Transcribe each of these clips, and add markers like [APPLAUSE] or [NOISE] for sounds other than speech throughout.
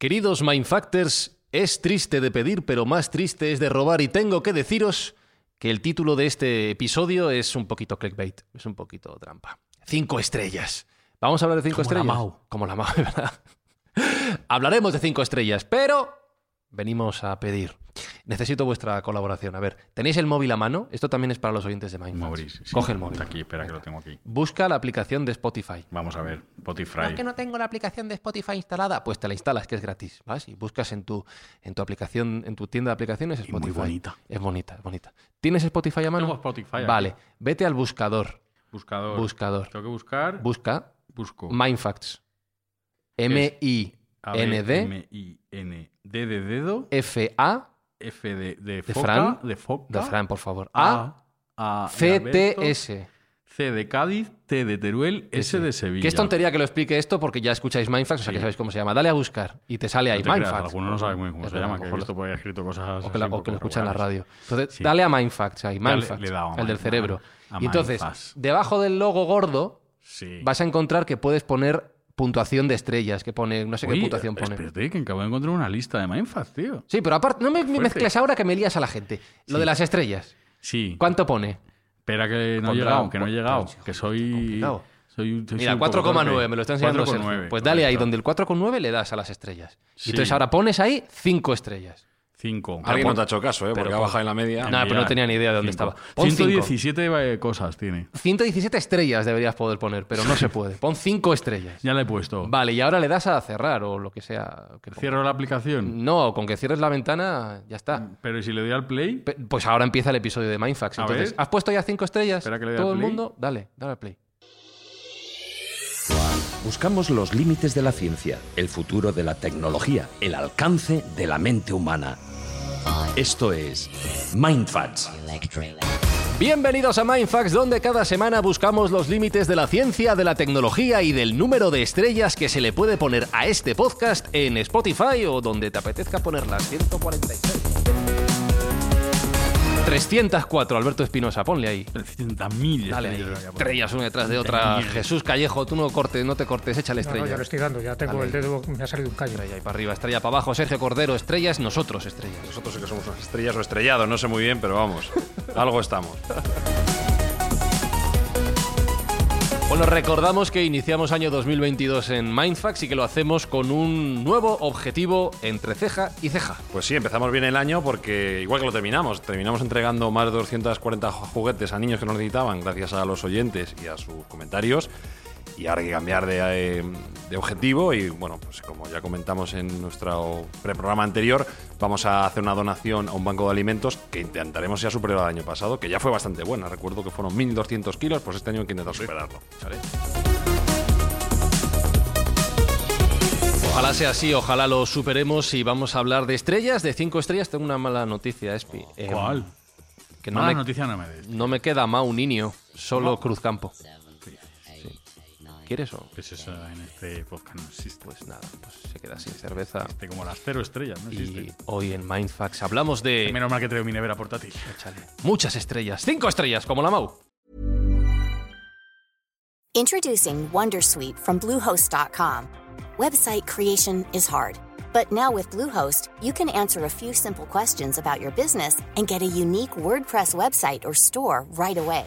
Queridos Mindfactors, es triste de pedir, pero más triste es de robar y tengo que deciros que el título de este episodio es un poquito clickbait, es un poquito trampa. Cinco estrellas. Vamos a hablar de cinco Como la estrellas. Mau. Como la Mau, [LAUGHS] ¿verdad? Hablaremos de cinco estrellas, pero venimos a pedir. Necesito vuestra colaboración. A ver, ¿tenéis el móvil a mano? Esto también es para los oyentes de Mindfacts. Maurice. sí. Coge el móvil. Está aquí, espera que lo tengo aquí. Busca la aplicación de Spotify. Vamos a ver. Spotify. No, es que no tengo la aplicación de Spotify instalada. Pues te la instalas, que es gratis. ¿vas? Y buscas en tu, en tu aplicación, en tu tienda de aplicaciones Y muy Spotify. bonita. Es bonita, es bonita. ¿Tienes Spotify a mano? Tengo Spotify aquí. Vale, vete al buscador. Buscador. Buscador. Tengo que buscar. Busca Busco. Mindfacts. A, M-I-N-D M, I, N, D de dedo. F de, de, De foca. Fran. De foca. de Fran, por favor. A A. A de Alberto, C-T-S. C de Cádiz. T de Teruel. S de Sevilla. Que es tontería que lo explique esto porque ya escucháis Mindfacts, o sea que sabéis cómo se llama. Dale a buscar y te sale ahí No te Mindfacts. Algunos no saben muy bien cómo Es se verdad, llama, a que he visto por ahí escrito cosas o que, la- así o un que lo escuchan en la radio. Entonces, Sí. dale a Mindfacts ahí, a el del cerebro. a Y entonces, debajo del logo gordo, vas a encontrar que puedes poner puntuación de estrellas, que pone, no sé qué puntuación pone. Espérate, que acabo de encontrar una lista de Mindfacts, tío. Sí, pero aparte, no me mezcles ahora que me lías a la gente. Lo Sí. de las estrellas. Sí. ¿Cuánto pone? Espera que no he llegado, que no he llegado. Que soy. complicado. soy, soy Mira, un poco 4,9, torpe. me lo está enseñando Sergio. 4,9, Pues dale ahí, donde el 4,9 le das a las estrellas. Sí. Y entonces ahora pones ahí 5 estrellas. 5. Alguien no te ha hecho caso, ¿eh? pero Porque ha bajado en la media. No, pero no tenía ni idea de dónde estaba. Pon 117 cosas tiene. 117 estrellas deberías poder poner, pero no se puede. Pon 5 estrellas. Ya la he puesto. Vale, y ahora le das a cerrar o lo que sea. que. Cierro la aplicación. No, con que cierres la ventana ya está. Pero ¿y si le doy al play? Pues ahora empieza el episodio de Mindfax. Entonces. ¿has puesto ya 5 estrellas? Espera que le dé Todo al el play. mundo, dale, dale al play. Buscamos los límites de la ciencia, el futuro de la tecnología, el alcance de la mente humana. Esto es Mindfacts. Bienvenidos a Mindfax, donde cada semana buscamos los límites de la ciencia, de la tecnología y del número de estrellas que se le puede poner a este podcast en Spotify o donde te apetezca ponerlas. 146. 304, Alberto Espinosa, ponle ahí. 300.000 Dale ahí. estrellas. Estrellas una detrás de otra. Jesús Callejo, tú no cortes, no te cortes, échale No, no, estrella. ya lo estoy dando, ya tengo Dale. el dedo, me ha salido un callo. Estrella ahí para arriba, estrella para abajo. Sergio Cordero, estrellas, nosotros estrellas. Nosotros sí que somos unas estrellas o estrellados, no sé muy bien, pero vamos, [LAUGHS] algo estamos. Bueno, recordamos que iniciamos año 2022 en Mindfax y que lo hacemos con un nuevo objetivo entre ceja y ceja. Pues sí, empezamos bien el año porque igual que lo terminamos, terminamos entregando más de 240 juguetes a niños que nos necesitaban gracias a los oyentes y a sus comentarios. Y ahora hay que cambiar de, eh, de objetivo y bueno, pues como ya comentamos en nuestro preprograma anterior, vamos a hacer una donación a un banco de alimentos que intentaremos ya superar el año pasado, que ya fue bastante buena. Recuerdo que fueron 1.200 kilos, pues este año hay que intentar superarlo. Ojalá sea así, ojalá lo superemos y vamos a hablar de estrellas, de cinco estrellas. Tengo una mala noticia, Espi. Eh, ¿Cuál? Que no Mala me, noticia no me des. no me queda Mau Niño, solo Cruzcampo. ¿Quieres o? ¿Qué es eso en este podcast? No existe. Pues nada, pues se queda sin cerveza. Este como las cero estrellas, no Y existe. hoy en Mindfax hablamos de... Menos mal que traigo mi nevera portátil. Échale. Muchas estrellas, cinco estrellas, como la Mau. Introducing Wondersuite from Bluehost.com. Website creation is hard, but now with Bluehost, you can answer a few simple questions about your business and get a unique WordPress website or store right away.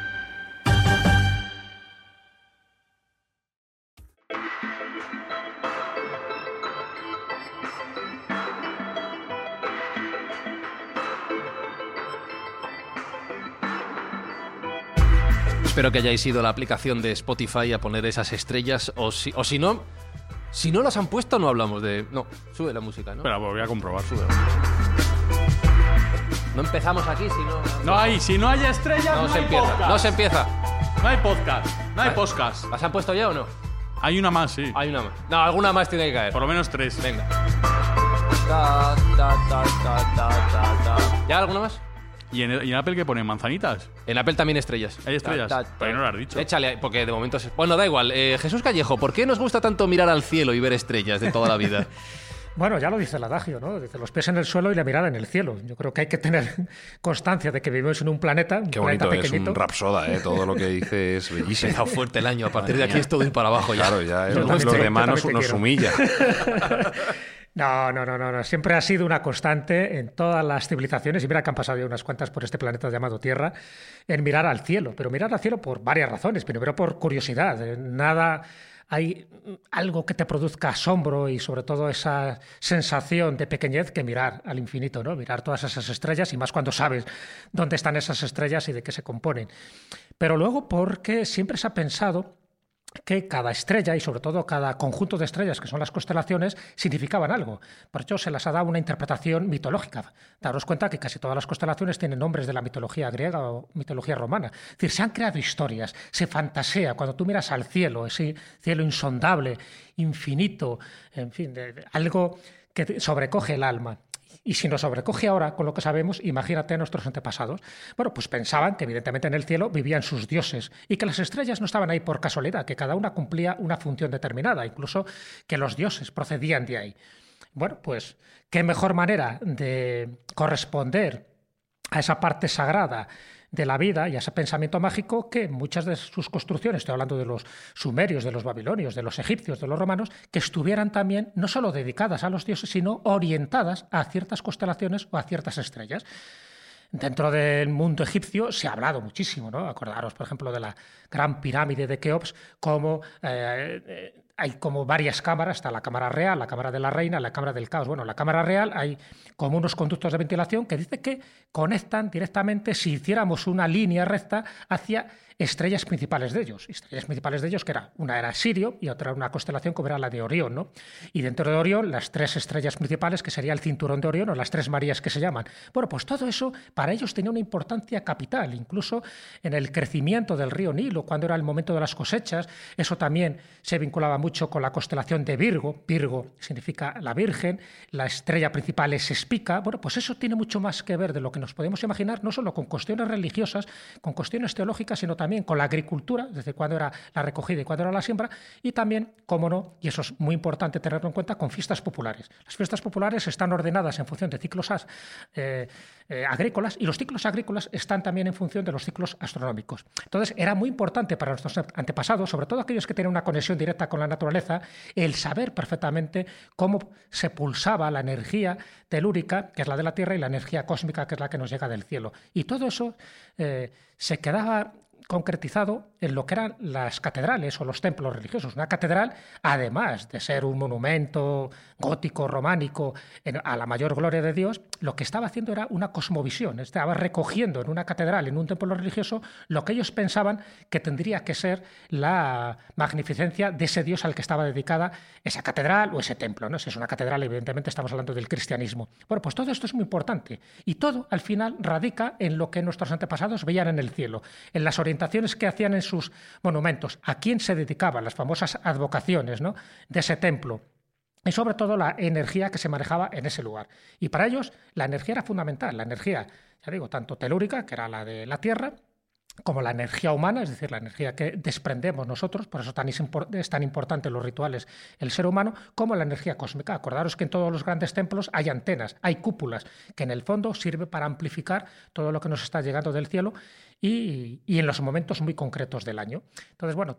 Espero que hayáis ido a la aplicación de Spotify a poner esas estrellas o si, o si no, si no las han puesto no hablamos de... No, sube la música, ¿no? Espera, pues voy a comprobar. Sube. No empezamos aquí si no... No hay, si no hay estrellas, No no, se hay empieza, podcast. no se empieza. No hay podcast, no hay Vale. podcast. ¿Las han puesto ya o no? Hay una más, sí. Hay una más. No, alguna más tiene que caer. Por lo menos tres. Venga. Ta, ta, ta, ta, ta, ta, ta. ¿Ya alguna más? ¿Y en, y en Apple que pone manzanitas? En Apple también estrellas. ¿Hay estrellas? Ta, ta, ta. Pero no lo has dicho. Échale, porque de momento... se- Bueno, da igual. Eh, Jesús Callejo, ¿por qué nos gusta tanto mirar al cielo y ver estrellas de toda la vida? [LAUGHS] Bueno, ya lo dice el adagio, ¿no? Dice los pies en el suelo y la mirada en el cielo. Yo creo que hay que tener [LAUGHS] constancia de que vivimos en un planeta, un Qué planeta bonito es, un rapsoda, ¿eh? [LAUGHS] Todo lo que dice es bellísimo. Empezado fuerte el año. A partir de aquí es todo ir para abajo ya. Claro, ya los, también los demás nos, nos humilla. No, no, no, no, no. Siempre ha sido una constante en todas las civilizaciones, y mira que han pasado unas cuantas por este planeta llamado Tierra, en mirar al cielo. Pero mirar al cielo por varias razones. Primero por curiosidad. Eh, Nada hay algo que te produzca asombro y sobre todo esa sensación de pequeñez que mirar al infinito, ¿no? Mirar todas esas estrellas y más cuando sabes dónde están esas estrellas y de qué se componen. Pero luego porque siempre se ha pensado que cada estrella y sobre todo cada conjunto de estrellas que son las constelaciones significaban algo. Por ello se las ha dado una interpretación mitológica. Daros cuenta que casi todas las constelaciones tienen nombres de la mitología griega o mitología romana. Es decir, se han creado historias, se fantasea. Cuando tú miras al cielo, ese cielo insondable, infinito, en fin, algo que sobrecoge el alma. Y si nos sobrecoge ahora con lo que sabemos, imagínate a nuestros antepasados. Bueno, pues pensaban que evidentemente en el cielo vivían sus dioses y que las estrellas no estaban ahí por casualidad, que cada una cumplía una función determinada, incluso que los dioses procedían de ahí. Bueno, pues qué mejor manera de corresponder a esa parte sagrada de la vida y a ese pensamiento mágico que muchas de sus construcciones, estoy hablando de los sumerios, de los babilonios, de los egipcios, de los romanos, que estuvieran también no solo dedicadas a los dioses, sino orientadas a ciertas constelaciones o a ciertas estrellas. Dentro del mundo egipcio se ha hablado muchísimo, ¿no? Acordaros, por ejemplo, de la gran pirámide de Keops, como eh, eh, hay como varias cámaras, está la cámara real, la cámara de la reina, la cámara del caos. Bueno, la cámara real hay como unos conductos de ventilación que dice que conectan directamente, si hiciéramos una línea recta, hacia estrellas principales de ellos. Estrellas principales de ellos que era una era Sirio y otra una constelación como era la de Orión, ¿no? Y dentro de Orión las tres estrellas principales que sería el cinturón de Orión o las tres Marías que se llaman. Bueno, pues todo eso para ellos tenía una importancia capital, incluso en el crecimiento del río Nilo, cuando era el momento de las cosechas, eso también se vinculaba mucho con la constelación de Virgo. Virgo significa la Virgen, la estrella principal es Espica. Bueno, pues eso tiene mucho más que ver de lo que nos podemos imaginar, no solo con cuestiones religiosas, con cuestiones teológicas, sino también con la agricultura, desde cuándo era la recogida y cuándo era la siembra, y también, como no, y eso es muy importante tenerlo en cuenta, con fiestas populares. Las fiestas populares están ordenadas en función de ciclos eh, eh, agrícolas y los ciclos agrícolas están también en función de los ciclos astronómicos. Entonces, era muy importante para nuestros antepasados, sobre todo aquellos que tienen una conexión directa con la naturaleza, el saber perfectamente cómo se pulsaba la energía telúrica, que es la de la Tierra, y la energía cósmica, que es la que nos llega del cielo. Y todo eso eh, se quedaba concretizado en lo que eran las catedrales o los templos religiosos. Una catedral, además de ser un monumento gótico, románico, a la mayor gloria de Dios, lo que estaba haciendo era una cosmovisión. Estaba recogiendo en una catedral, en un templo religioso, lo que ellos pensaban que tendría que ser la magnificencia de ese Dios al que estaba dedicada esa catedral o ese templo. ¿no? Si es una catedral, evidentemente estamos hablando del cristianismo. Bueno, pues todo esto es muy importante. Y todo, al final, radica en lo que nuestros antepasados veían en el cielo, en las orientaciones que hacían en sus monumentos, a quién se dedicaban, las famosas advocaciones de ese templo y sobre todo la energía que se manejaba en ese lugar. Y para ellos la energía era fundamental, la energía, ya digo, tanto telúrica, que era la de la Tierra, como la energía humana, es decir, la energía que desprendemos nosotros, por eso tan es tan importante los rituales el ser humano, como la energía cósmica. Acordaros que en todos los grandes templos hay antenas, hay cúpulas, que en el fondo sirve para amplificar todo lo que nos está llegando del cielo y, y en los momentos muy concretos del año. Entonces, bueno,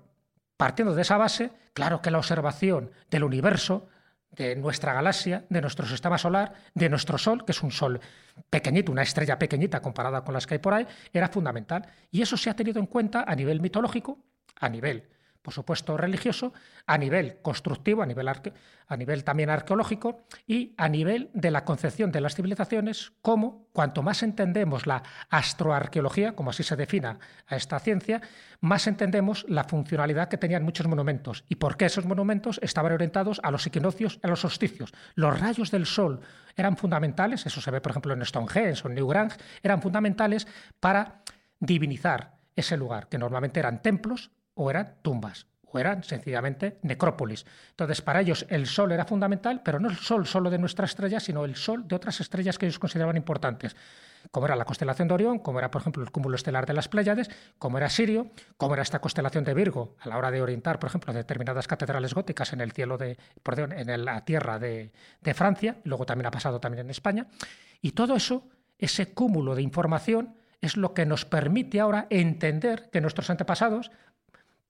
partiendo de esa base, claro que la observación del universo de nuestra galaxia, de nuestro sistema solar, de nuestro Sol, que es un Sol pequeñito, una estrella pequeñita comparada con las que hay por ahí, era fundamental. Y eso se ha tenido en cuenta a nivel mitológico, a nivel por supuesto, religioso, a nivel constructivo, a nivel, a nivel también arqueológico y a nivel de la concepción de las civilizaciones, como cuanto más entendemos la astroarqueología, como así se defina a esta ciencia, más entendemos la funcionalidad que tenían muchos monumentos y por qué esos monumentos estaban orientados a los equinoccios, a los solsticios. Los rayos del sol eran fundamentales, eso se ve por ejemplo en Stonehenge o en Newgrange, eran fundamentales para divinizar ese lugar, que normalmente eran templos o eran tumbas, o eran sencillamente necrópolis. Entonces, para ellos el Sol era fundamental, pero no el Sol solo de nuestra estrella, sino el Sol de otras estrellas que ellos consideraban importantes, como era la constelación de Orión, como era, por ejemplo, el cúmulo estelar de las Pléyades, como era Sirio, como era esta constelación de Virgo, a la hora de orientar, por ejemplo, determinadas catedrales góticas en el cielo de, perdón, en la tierra de, de Francia, luego también ha pasado también en España, y todo eso, ese cúmulo de información, es lo que nos permite ahora entender que nuestros antepasados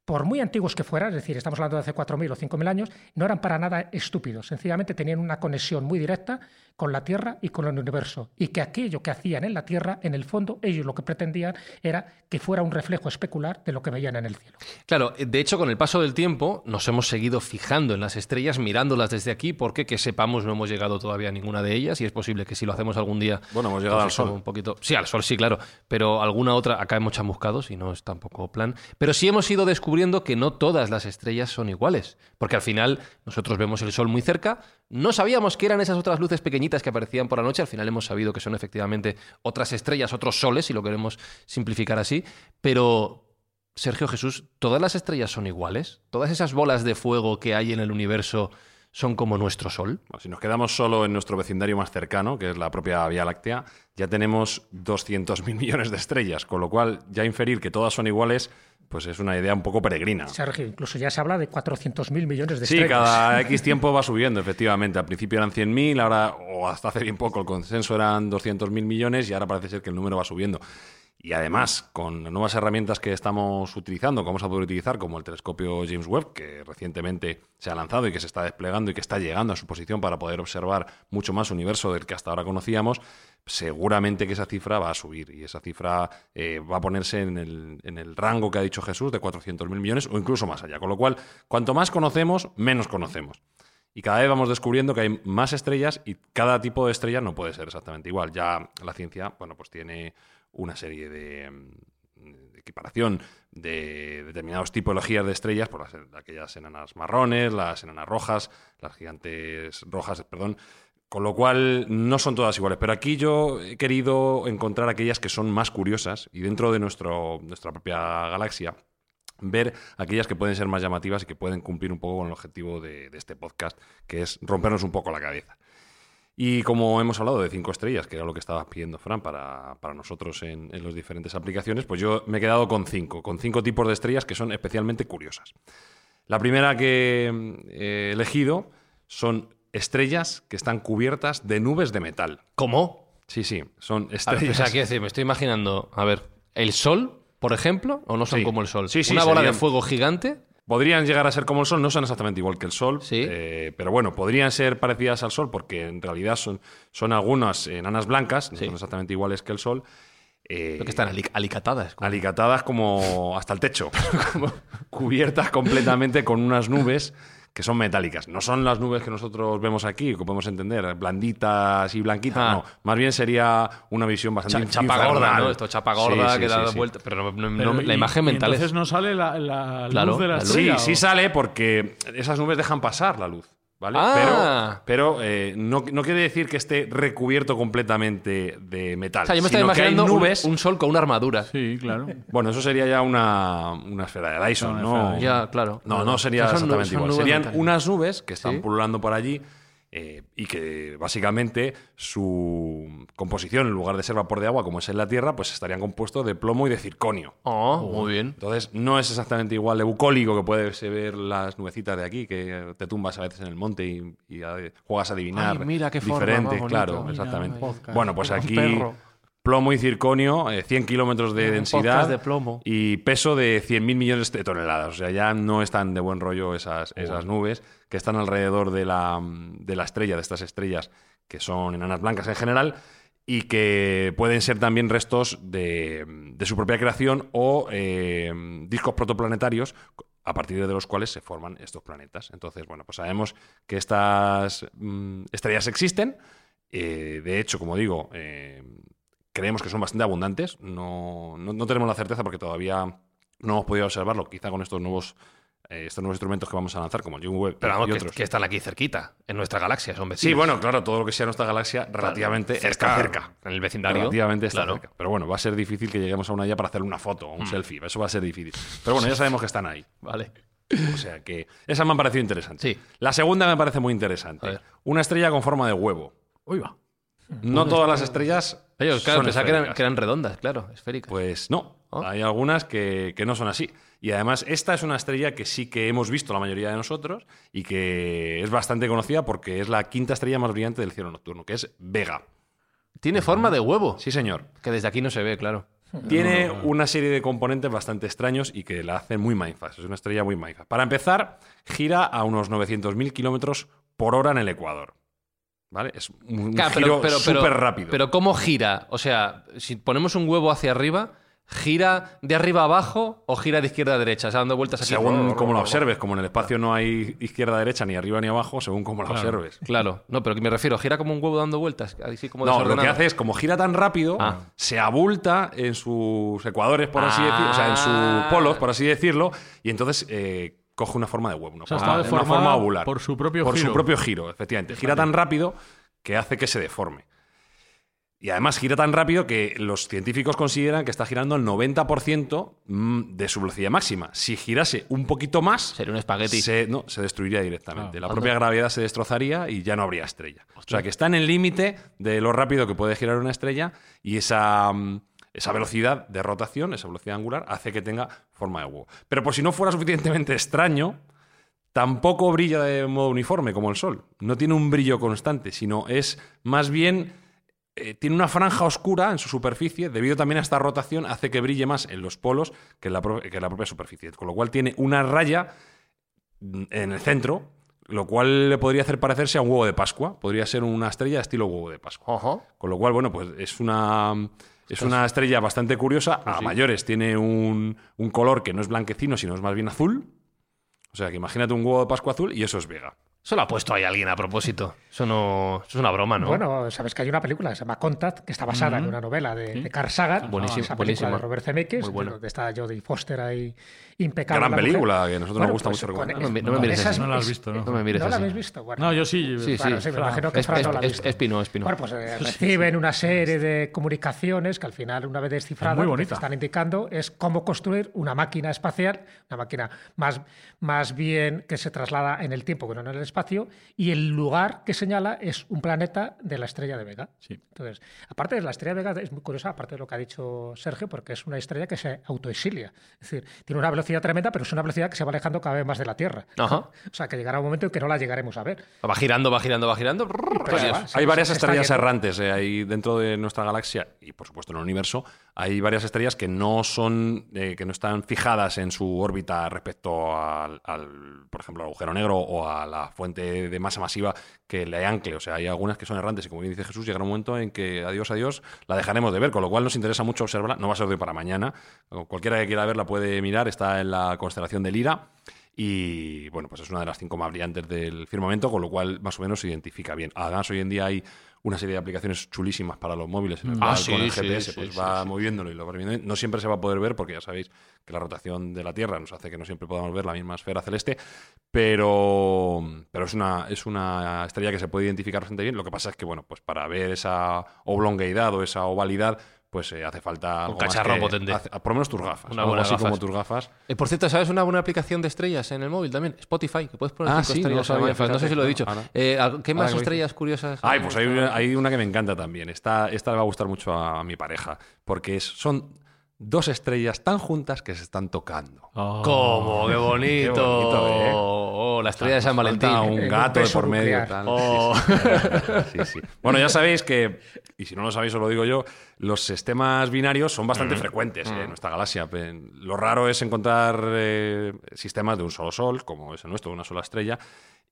por muy antiguos que fueran, es decir, estamos hablando de hace 4.000 o 5.000 años, no eran para nada estúpidos, sencillamente tenían una conexión muy directa con la Tierra y con el universo, y que aquello que hacían en la Tierra, en el fondo, ellos lo que pretendían era que fuera un reflejo especular de lo que veían en el cielo. Claro, de hecho, con el paso del tiempo nos hemos seguido fijando en las estrellas, mirándolas desde aquí, porque que sepamos no hemos llegado todavía a ninguna de ellas, y es posible que si lo hacemos algún día... Bueno, hemos llegado al Sol. Un poquito... Sí, al Sol sí, claro, pero alguna otra, acá hemos chamuscado, si no es tampoco plan, pero sí hemos ido descubriendo que no todas las estrellas son iguales, porque al final nosotros vemos el Sol muy cerca, no sabíamos que eran esas otras luces pequeñitas que aparecían por la noche, al final hemos sabido que son efectivamente otras estrellas, otros soles, si lo queremos simplificar así, pero Sergio Jesús, ¿todas las estrellas son iguales? ¿Todas esas bolas de fuego que hay en el universo son como nuestro Sol? Si nos quedamos solo en nuestro vecindario más cercano, que es la propia Vía Láctea, ya tenemos 200.000 millones de estrellas, con lo cual ya inferir que todas son iguales pues es una idea un poco peregrina. Sergio, incluso ya se habla de 400.000 millones de estrellas. Sí, cada [LAUGHS] X tiempo va subiendo, efectivamente. Al principio eran 100.000, ahora, o hasta hace bien poco, el consenso eran 200.000 millones y ahora parece ser que el número va subiendo. Y además, con nuevas herramientas que estamos utilizando, que vamos a poder utilizar, como el telescopio James Webb, que recientemente se ha lanzado y que se está desplegando y que está llegando a su posición para poder observar mucho más universo del que hasta ahora conocíamos, seguramente que esa cifra va a subir y esa cifra eh, va a ponerse en el, en el, rango que ha dicho Jesús de 400.000 millones o incluso más allá. Con lo cual, cuanto más conocemos, menos conocemos. Y cada vez vamos descubriendo que hay más estrellas y cada tipo de estrella no puede ser exactamente igual. Ya la ciencia, bueno, pues tiene una serie de, de equiparación de determinadas tipologías de estrellas, por las, aquellas enanas marrones, las enanas rojas, las gigantes rojas, perdón, con lo cual no son todas iguales. Pero aquí yo he querido encontrar aquellas que son más curiosas y dentro de nuestro, nuestra propia galaxia ver aquellas que pueden ser más llamativas y que pueden cumplir un poco con el objetivo de, este podcast, que es rompernos un poco la cabeza. Y como hemos hablado de cinco estrellas, que era lo que estaba pidiendo Fran para, para nosotros en, en las diferentes aplicaciones, pues yo me he quedado con cinco, con cinco tipos de estrellas que son especialmente curiosas. La primera que he elegido son estrellas que están cubiertas de nubes de metal. ¿Cómo? Sí, sí, son ver, estrellas. o sea, quiero decir, me estoy imaginando, a ver, ¿el Sol, por ejemplo, o no son Sí. como el Sol? Sí, sí, Una bola de fuego gigante. Podrían llegar a ser como el Sol, no son exactamente igual que el Sol, Sí. eh, pero bueno, podrían ser parecidas al Sol porque en realidad son, son algunas enanas blancas, no Sí. son exactamente iguales que el Sol. eh, Lo que están ali- alicatadas. como- alicatadas como hasta el techo, [LAUGHS] cubiertas completamente con unas nubes que son metálicas. No son las nubes que nosotros vemos aquí, que podemos entender, blanditas y blanquitas. Ah. No, más bien sería una visión bastante Cha- chapa gorda. ¿no? Esto chapa gorda Sí, sí, que da sí, vuelta. Pero, no- no- Pero no- la y- imagen y mental entonces es. no sale la, la Claro, luz de la, la luz. Sí, sí sale porque esas nubes dejan pasar la luz. ¿Vale? Ah. Pero, pero eh, no, no quiere decir que esté recubierto completamente de metal. O sea, yo me hay imaginando un- nubes. un, sol con una armadura. Sí, claro. Bueno, eso sería ya una, una esfera de Dyson, ¿no? de Ya, claro. No, Claro. no sería O sea, son nu- exactamente son igual. Serían metálicas. unas nubes que están Sí. pululando por allí eh, y que básicamente su composición, en lugar de ser vapor de agua como es en la Tierra, pues estarían compuestos de plomo y de circonio. Oh, muy bien. Entonces, no es exactamente igual de bucólico que puedes ver las nubecitas de aquí, que te tumbas a veces en el monte y, y a- juegas a adivinar. Ay, mira qué forma Diferente, más bonito. claro, Mira, exactamente. Bueno, pues Un aquí perro. Plomo y circonio, eh, 100 kilómetros de Un densidad de plomo. y peso de 100.000 millones de toneladas. O sea, ya no están de buen rollo esas, esas nubes que están alrededor de la, de la estrella, de estas estrellas que son enanas blancas en general y que pueden ser también restos de, de su propia creación o eh, discos protoplanetarios a partir de los cuales se forman estos planetas. Entonces, bueno, pues sabemos que estas mm, estrellas existen. Eh, de hecho, como digo, eh, creemos que son bastante abundantes. No, no- no tenemos la certeza porque todavía no hemos podido observarlo, quizá con estos nuevos, eh, estos nuevos instrumentos que vamos a lanzar, como el Webb Pero vamos, y otros. que están aquí cerquita, en nuestra galaxia, son vecinos. Sí, bueno, claro, todo lo que sea nuestra galaxia relativamente está cerca. En el vecindario. Relativamente está Claro. cerca. Pero bueno, va a ser difícil que lleguemos a una ya para hacer una foto o un selfie. Eso va a ser difícil. Pero bueno, ya sabemos que están ahí. Vale. O sea que esa me ha parecido interesante. Sí. La segunda me parece muy interesante. Una estrella con forma de huevo. Uy, va. No todas las estrellas. Oye, claro, pensaba que eran, que eran redondas, claro, esféricas. Pues no, ¿Oh? hay algunas que, que no son así. Y además, esta es una estrella que sí que hemos visto la mayoría de nosotros y que es bastante conocida porque es la quinta estrella más brillante del cielo nocturno, que es Vega. Tiene forma de huevo. Sí, señor. Que desde aquí no se ve, claro. Tiene una serie de componentes bastante extraños y que la hacen muy mindfast. Es una estrella muy mindfast. Para empezar, gira a unos 900.000 kilómetros por hora en el Ecuador. ¿Vale? Es un Claro, giro súper rápido. Pero ¿cómo gira? O sea, si ponemos un huevo hacia arriba, ¿gira de arriba a abajo o gira de izquierda a derecha? O sea, dando vueltas aquí. según cómo lo observes, como en el espacio no hay izquierda, derecha, ni arriba ni abajo, según cómo lo observes. Claro, no, pero me refiero, gira como un huevo dando vueltas, así como No, lo que hace es, como gira tan rápido, Ah. se abulta en sus ecuadores, por así Ah. decirlo, o sea, en sus polos, por así decirlo, y entonces eh, coge una forma de huevo, una, O sea, forma, está una forma ovular. por su propio Por giro. su propio giro, efectivamente. Gira tan rápido que hace que se deforme. Y además gira tan rápido que los científicos consideran que está girando el 90% mm, de su velocidad máxima. Si girase un poquito más, Sería un espagueti. se, no, se destruiría directamente. La propia gravedad se destrozaría y ya no habría estrella. O sea que está en el límite de lo rápido que puede girar una estrella y esa, mm, esa velocidad de rotación, esa velocidad angular, hace que tenga forma de huevo. Pero por si no fuera suficientemente extraño, tampoco brilla de modo uniforme como el Sol. No tiene un brillo constante, sino es más bien... eh, tiene una franja oscura en su superficie, debido también a esta rotación, hace que brille más en los polos que en la, pro- que en la propia superficie. Con lo cual tiene una raya mm, en el centro, lo cual le podría hacer parecerse a un huevo de Pascua. Podría ser una estrella estilo huevo de Pascua. Con lo cual, bueno, pues es una, es una estrella bastante curiosa. A mayores tiene un, un color que no es blanquecino, sino es más bien azul. O sea, que imagínate un huevo de Pascua azul y eso es Vega. Eso lo ha puesto ahí alguien a propósito. Eso no. Eso es una broma, ¿no? Bueno, sabes que hay una película que se llama Contact, que está basada en una novela de, de Carl Sagan. Buenísima, esa película buenísima. de Robert Zemeckis, donde está Jodie Foster ahí impecable. Gran mujer. película, que a nosotros nos gusta mucho con- recomendar. No me- no me con mires esas- así. No la has visto, ¿no? No me mires ¿No la habéis visto? Bueno, No, yo sí. Sí, Claro, sí. sí, me imagino que Es, Fran es, no la ha es- visto. es Pino, es Pino. Bueno, pues eh, reciben una serie de comunicaciones que al final, una vez descifradas, muy lo que bonita. te están indicando es cómo construir una máquina espacial, una máquina más, más bien que se traslada en el tiempo que no en el espacio, y el lugar que señala es un planeta de la estrella de Vega. Sí. Entonces, aparte de la estrella de Vega, es muy curiosa, aparte de lo que ha dicho Sergio, porque es una estrella que se autoexilia. Es decir, tiene una velocidad tremenda, pero es una velocidad que se va alejando cada vez más de la Tierra. Ajá. O sea, que llegará un momento en que no la llegaremos a ver. Va girando, va girando, va girando. Va, se- Hay varias estrellas errantes eh, ahí dentro de nuestra galaxia y por supuesto en el universo. Hay varias estrellas que no son, eh, que no están fijadas en su órbita respecto al, por ejemplo, al agujero negro o a la fuente de masa masiva que le ancle. O sea, hay algunas que son errantes y como bien dice Jesús, llegará un momento en que adiós, adiós, la dejaremos de ver, con lo cual nos interesa mucho observarla. No va a ser hoy para mañana. Cualquiera que quiera verla puede mirar, está en la constelación de Lira. Y bueno, pues es una de las cinco más brillantes del firmamento, con lo cual más o menos se identifica bien. Además, hoy en día hay una serie de aplicaciones chulísimas para los móviles en el Ah, cual sí, con el GPS sí, pues sí, va moviéndolo y lo va viendo. No siempre se va a poder ver porque ya sabéis que la rotación de la Tierra nos hace que no siempre podamos ver la misma esfera celeste, pero, pero es, una, es una estrella que se puede identificar bastante bien. Lo que pasa es que, bueno, pues para ver esa oblongueidad o esa ovalidad, pues eh, hace falta algo más cacharro que- potente. hace- por lo menos tus gafas. Una algo buena así gafas. como tus gafas. Eh, por cierto, ¿sabes una buena aplicación de estrellas en el móvil también? Spotify, que puedes poner Ah, cinco sí, no estrellas. sabía, no sé si lo he dicho. ahora- Eh, ¿Qué más estrellas curiosas? Ay, hay? pues hay una, hay una que me encanta también. Esta, esta le va a gustar mucho a, a mi pareja, porque es- son dos estrellas tan juntas que se están tocando. Oh. ¿Cómo? ¡Qué bonito! Qué bonito, ¿eh? Oh, la estrella de San Valentín. Un gato de por medio. nuclear. tal. Oh. Sí, sí. [LAUGHS] Sí, sí. Bueno, ya sabéis que, y si no lo sabéis, os lo digo yo, los sistemas binarios son bastante frecuentes eh, en nuestra galaxia. Lo raro es encontrar eh, sistemas de un solo sol, como es el nuestro, de una sola estrella.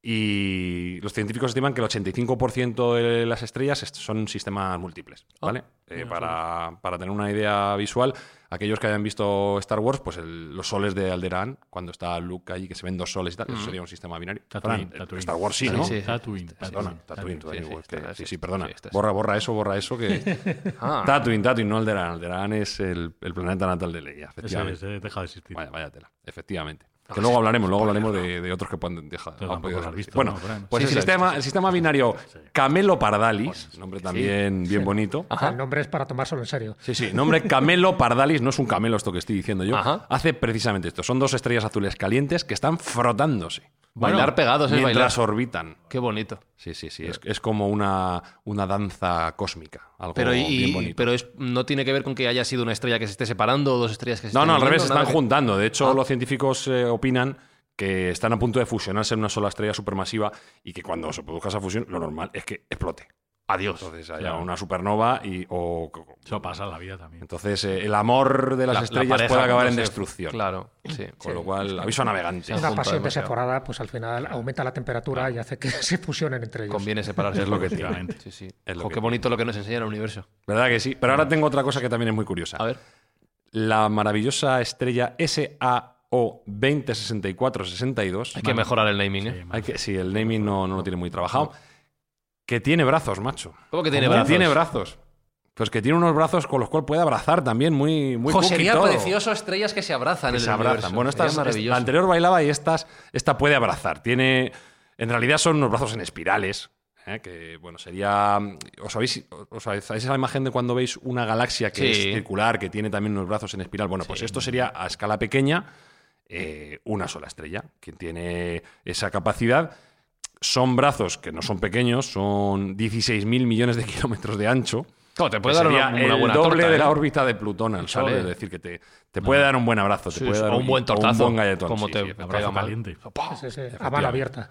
Y los científicos estiman que el 85% de las estrellas est- son sistemas múltiples. ¿vale? Eh, para, para tener una idea visual, aquellos que hayan visto Star Wars, pues el- los soles de Alderaan, cuando está Luke allí, que se ven dos soles y tal, eso sería un sistema binario. Tatooine, Fran, Tatooine. Star Wars sí, Sí, ¿no? sí. Tatooine, Perdona, Tatooine, Tatooine, Sí, Tatooine, sí, que- sí, sí, sí, perdona. sí, está- borra, borra eso, borra eso que... [LAUGHS] Ah. Tatooine, Tatooine, no Alderaan. Alderaan es el, el planeta natal de Leia, Ese, efectivamente. ese deja de existir. Vaya, vaya tela, efectivamente. Que luego hablaremos, luego hablaremos de, de otros que pueden dejar. Visto, bueno, pues Sí, el, sí, sistema, el sistema binario Camelo Pardalis, nombre también bien bonito. El nombre es para tomárselo en serio. Sí, sí, nombre Camelo Pardalis, no es un camelo esto que estoy diciendo yo. Ajá. Hace precisamente esto. Son dos estrellas azules calientes que están frotándose. Bailar pegados es mientras bailar. orbitan. Qué bonito. Sí, sí, sí. Es, es como una, una danza cósmica. Algo Pero, y- bien bonito. pero es, no tiene que ver con que haya sido una estrella que se esté separando o dos estrellas que se no, estén no, al revés, están que- juntando. De hecho, Ah. los científicos eh, opinan que están a punto de fusionarse en una sola estrella supermasiva y que cuando se produzca esa fusión, lo normal es que explote. Adiós. Entonces haya Claro. una supernova y. O, Eso pasa en la vida también. entonces eh, el amor de las La- la estrellas puede acabar en destrucción. Claro, sí. Con lo cual, aviso a navegantes. Una pasión desaforada, pues al final aumenta la temperatura y hace que [LAUGHS] se fusionen entre ellos. Conviene separarse. Es lo que tiene. Sí, sí. Es lo Jo, que qué bonito lo que nos enseña el universo. ¿Verdad que sí? Pero ahora tengo otra cosa que también es muy curiosa. A ver. La maravillosa estrella SAO 206462. Hay que mejorar el naming, ¿eh? Sí, Hay que, sí, el naming no, no lo tiene muy trabajado. Que tiene brazos, macho. ¿Cómo que tiene ¿Cómo brazos? Tiene brazos. Pues que tiene unos brazos con los cuales puede abrazar también, muy, muy Jo, cookie sería precioso estrellas que se abrazan Que en se el abrazan. universo. Bueno, Sería estas, maravilloso. la anterior bailaba y estas, esta puede abrazar. Tiene, en realidad son unos brazos en espirales. ¿eh? Que bueno, sería. ¿Os habéis, os habéis esa imagen de cuando veis una galaxia que Sí. es circular, que tiene también unos brazos en espiral? Bueno, pues esto sería a escala pequeña, eh, una sola estrella. Quien tiene esa capacidad. Son brazos que no son pequeños, son 16.000 millones de [LAUGHS] kilómetros de ancho. Jo, te puede dar una, una el buena doble torta, de ¿eh? la órbita de Plutón al Sol. Es decir, que te, te puede dar un buen abrazo, te Sí, puede sí, dar o un buen tortazo, o un buen galletón. como sí, te-. Abrazo caliente. A mano abierta.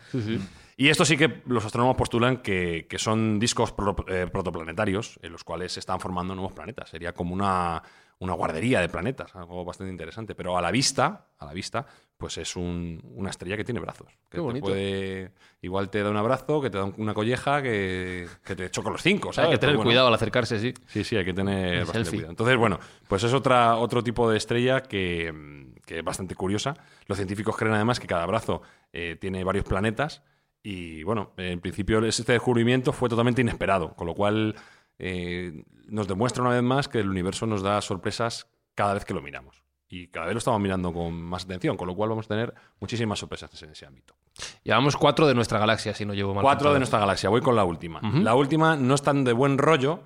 Y esto sí que los astrónomos postulan que, que son discos pro- eh, protoplanetarios en los cuales se están formando nuevos planetas. Sería como una, una guardería de planetas, algo bastante interesante. Pero a la vista, a la vista, pues es un- una estrella que tiene brazos. Que Qué te bonito. puede, igual te da un abrazo, que te da una colleja, que, que te choca los cinco. Hay que tener bueno, cuidado al acercarse, sí. Sí, sí, hay que tener bastante cuidado. Entonces, bueno, pues es otra, otro tipo de estrella que, que es bastante curiosa. Los científicos creen además que cada brazo eh, tiene varios planetas y, bueno, en principio este descubrimiento fue totalmente inesperado, con lo cual eh, nos demuestra una vez más que el universo nos da sorpresas cada vez que lo miramos. Y cada vez lo estamos mirando con más atención, con lo cual vamos a tener muchísimas sorpresas en ese ámbito. Llevamos cuatro de nuestra galaxia, si no llevo mal. Cuatro contado. de nuestra galaxia. Voy con la última. La última no es tan de buen rollo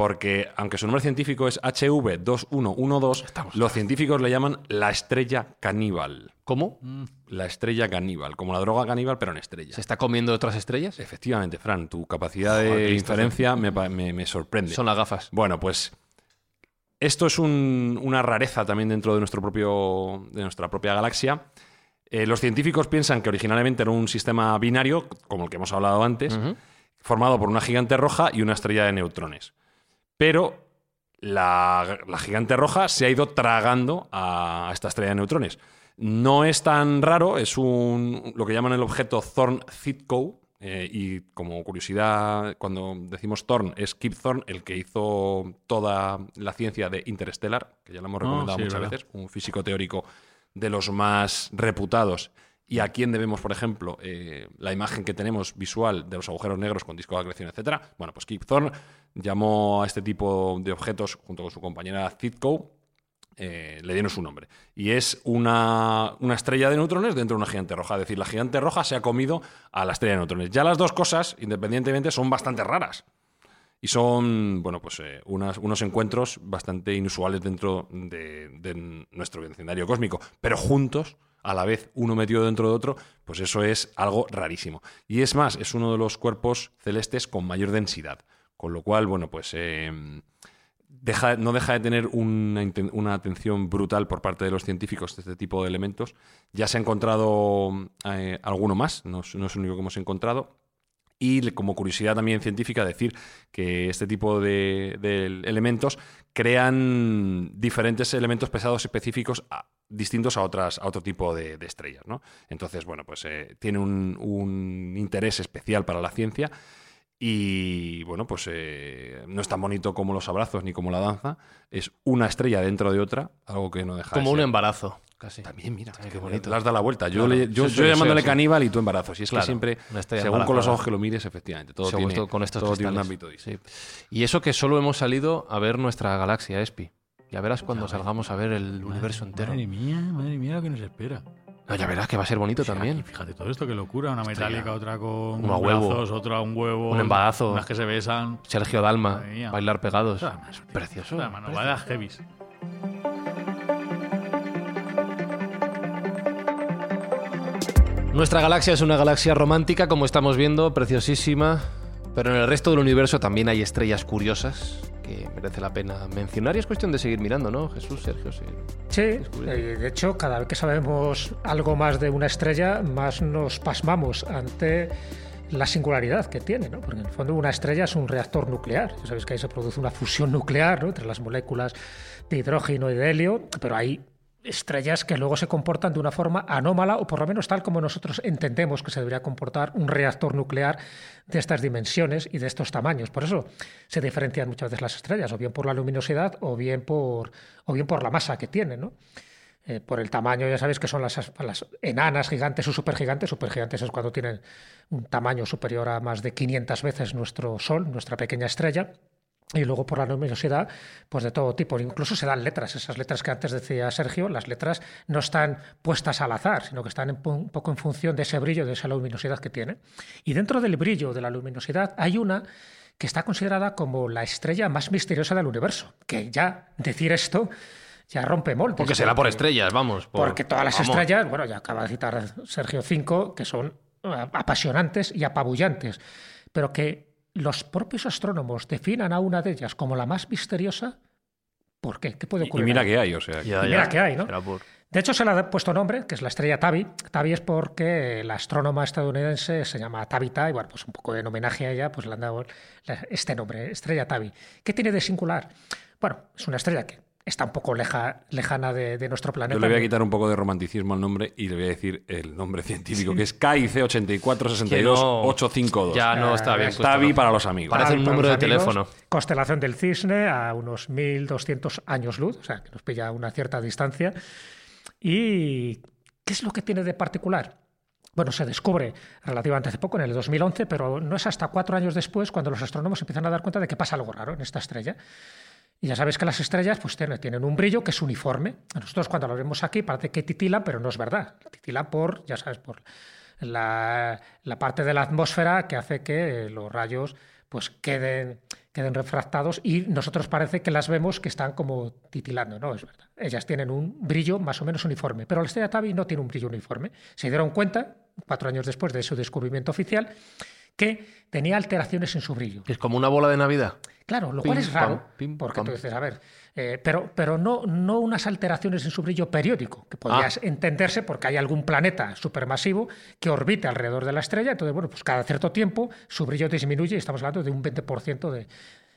porque, aunque su nombre científico es HV2112, los científicos le llaman la estrella caníbal. ¿Cómo? La estrella caníbal, como la droga caníbal, pero en estrella. ¿Se está comiendo otras estrellas? Efectivamente, Fran, tu capacidad Joder, de inferencia me, pa- me- me sorprende. Son las gafas. Bueno, pues esto es un- una rareza también dentro de, nuestro propio, de nuestra propia galaxia. Eh, los científicos piensan que originalmente era un sistema binario, como el que hemos hablado antes, formado por una gigante roja y una estrella de neutrones. Pero la, la gigante roja se ha ido tragando a, esta estrella de neutrones. No es tan raro, es un, lo que llaman el objeto Thorne-Zitko. eh, y como curiosidad, cuando decimos Thorne, es Kip Thorne el que hizo toda la ciencia de Interstellar, que ya lo hemos Ah, recomendado sí, muchas verdad. veces, un físico teórico de los más reputados y a quién debemos, por ejemplo, eh, la imagen que tenemos visual de los agujeros negros con disco de acreción, etcétera. Bueno, pues Kip Thorne llamó a este tipo de objetos, junto con su compañera Zitko, eh, le dieron su nombre. Y es una, una, estrella de neutrones dentro de una gigante roja. Es decir, la gigante roja se ha comido a la estrella de neutrones. Ya las dos cosas, independientemente, son bastante raras. Y son, bueno, pues eh, unas, unos encuentros bastante inusuales dentro de, de nuestro vecindario cósmico. Pero juntos a la vez uno metido dentro de otro, pues eso es algo rarísimo. Y es más, es uno de los cuerpos celestes con mayor densidad. Con lo cual, bueno, pues eh, deja, no deja de tener una, una, atención brutal por parte de los científicos de este tipo de elementos. Ya se ha encontrado eh, alguno más, no, no es el único que hemos encontrado. Y como curiosidad también científica, decir que este tipo de, elementos crean diferentes elementos pesados específicos a, distintos a, otras, a otro tipo de, de estrellas. ¿no? Entonces, bueno, pues eh, tiene un, un, interés especial para la ciencia. Y bueno, pues eh, no es tan bonito como los abrazos ni como la danza. Es una estrella dentro de otra, algo que no deja Como de un embarazo. Casi. También, mira, qué bonito. Le has dado la vuelta. Yo, Claro. le- yo, Sí, yo sí, llamándole sí, sí. caníbal y tú embarazo. Si es Claro, que siempre, según con los ojos que lo mires, efectivamente, todo Según tiene, esto- con estos todo tiene un ámbito distinto. Sí. Y eso que solo hemos salido a ver nuestra galaxia, Espi. Ya verás cuando salgamos a ver el universo entero. Madre mía, madre mía lo que nos espera. No, ya verás que va a ser bonito también. Fíjate todo esto, qué locura. Una Estrella. metálica, otra con Uno a huevo. brazos, otra un huevo. Un embarazo. Unas que se besan. Sergio Dalma, bailar pegados. Es Precioso. La manovada heavies. Nuestra galaxia es una galaxia romántica, como estamos viendo, preciosísima. Pero en el resto del universo también hay estrellas curiosas que merece la pena mencionar. Y es cuestión de seguir mirando, ¿no? Jesús, Sergio, sí. Sí, eh, de hecho, cada vez que sabemos algo más de una estrella, más nos pasmamos ante la singularidad que tiene, ¿no? Porque en el fondo una estrella es un reactor nuclear. Ya sabéis que ahí se produce una fusión nuclear ¿no? entre las moléculas de hidrógeno y de helio, pero hay estrellas que luego se comportan de una forma anómala o por lo menos tal como nosotros entendemos que se debería comportar un reactor nuclear de estas dimensiones y de estos tamaños. Por eso se diferencian muchas veces las estrellas, o bien por la luminosidad o bien por, o bien por la masa que tienen, ¿no? Eh, por el tamaño, ya sabéis que son las, las enanas gigantes o supergigantes. Supergigantes es cuando tienen un tamaño superior a más de 500 veces nuestro Sol, nuestra pequeña estrella. Y luego por la luminosidad, pues de todo tipo. Incluso se dan letras. Esas letras que antes decía Sergio, las letras no están puestas al azar, sino que están un poco en función de ese brillo, de esa luminosidad que tiene. Y dentro del brillo, de la luminosidad, hay una que está considerada como la estrella más misteriosa del universo. Que ya decir esto ya rompe moldes. Porque será por estrellas, vamos. por- Porque todas las vamos. estrellas, bueno, ya acaba de citar Sergio cinco, que son eh, apasionantes y apabullantes, pero que los propios astrónomos definan a una de ellas como la más misteriosa, ¿por qué? ¿Qué puede Y, y ocurrir? mira que hay, o sea. Ya, Y ya. mira que hay, ¿no? Por- De hecho, se le ha puesto nombre, que es la estrella Tabi. Tabi es porque la astrónoma estadounidense se llama Tabitha, y bueno, pues un poco en homenaje a ella, pues le han dado este nombre, estrella Tabi. ¿Qué tiene de singular? Bueno, es una estrella que está un poco leja- lejana de, de nuestro planeta. Yo le voy a quitar un poco de romanticismo al nombre y le voy a decir el nombre científico, que es KIC 8462852. Ya no está bien. Es puesto, Tabi ¿no? para los amigos. Parece un número de amigos. teléfono. Constelación del Cisne a unos 1200 años luz, o sea, que nos pilla a una cierta distancia. ¿Y qué es lo que tiene de particular? Bueno, se descubre relativamente hace poco, en el 2011, pero no es hasta cuatro años después cuando los astrónomos empiezan a dar cuenta de que pasa algo raro en esta estrella. Y ya sabéis que las estrellas pues, tienen, un brillo que es uniforme. Nosotros cuando lo vemos aquí parece que titilan, pero no es verdad. Titilan por, ya sabes, por la, la parte de la atmósfera que hace que los rayos pues, queden, queden refractados y nosotros parece que las vemos que están como titilando. No, es verdad. Ellas tienen un brillo más o menos uniforme, pero la estrella Tabi no tiene un brillo uniforme. Se dieron cuenta, cuatro años después de su descubrimiento oficial, que tenía alteraciones en su brillo. Es como una bola de Navidad. Claro, lo Pim, cual es raro, pam, pim, porque pam. tú dices, a ver, eh, pero, pero no, no unas alteraciones en su brillo periódico, que podrías Ah. entenderse porque hay algún planeta supermasivo que orbita alrededor de la estrella, entonces, bueno, pues cada cierto tiempo su brillo disminuye y estamos hablando de un 20% de,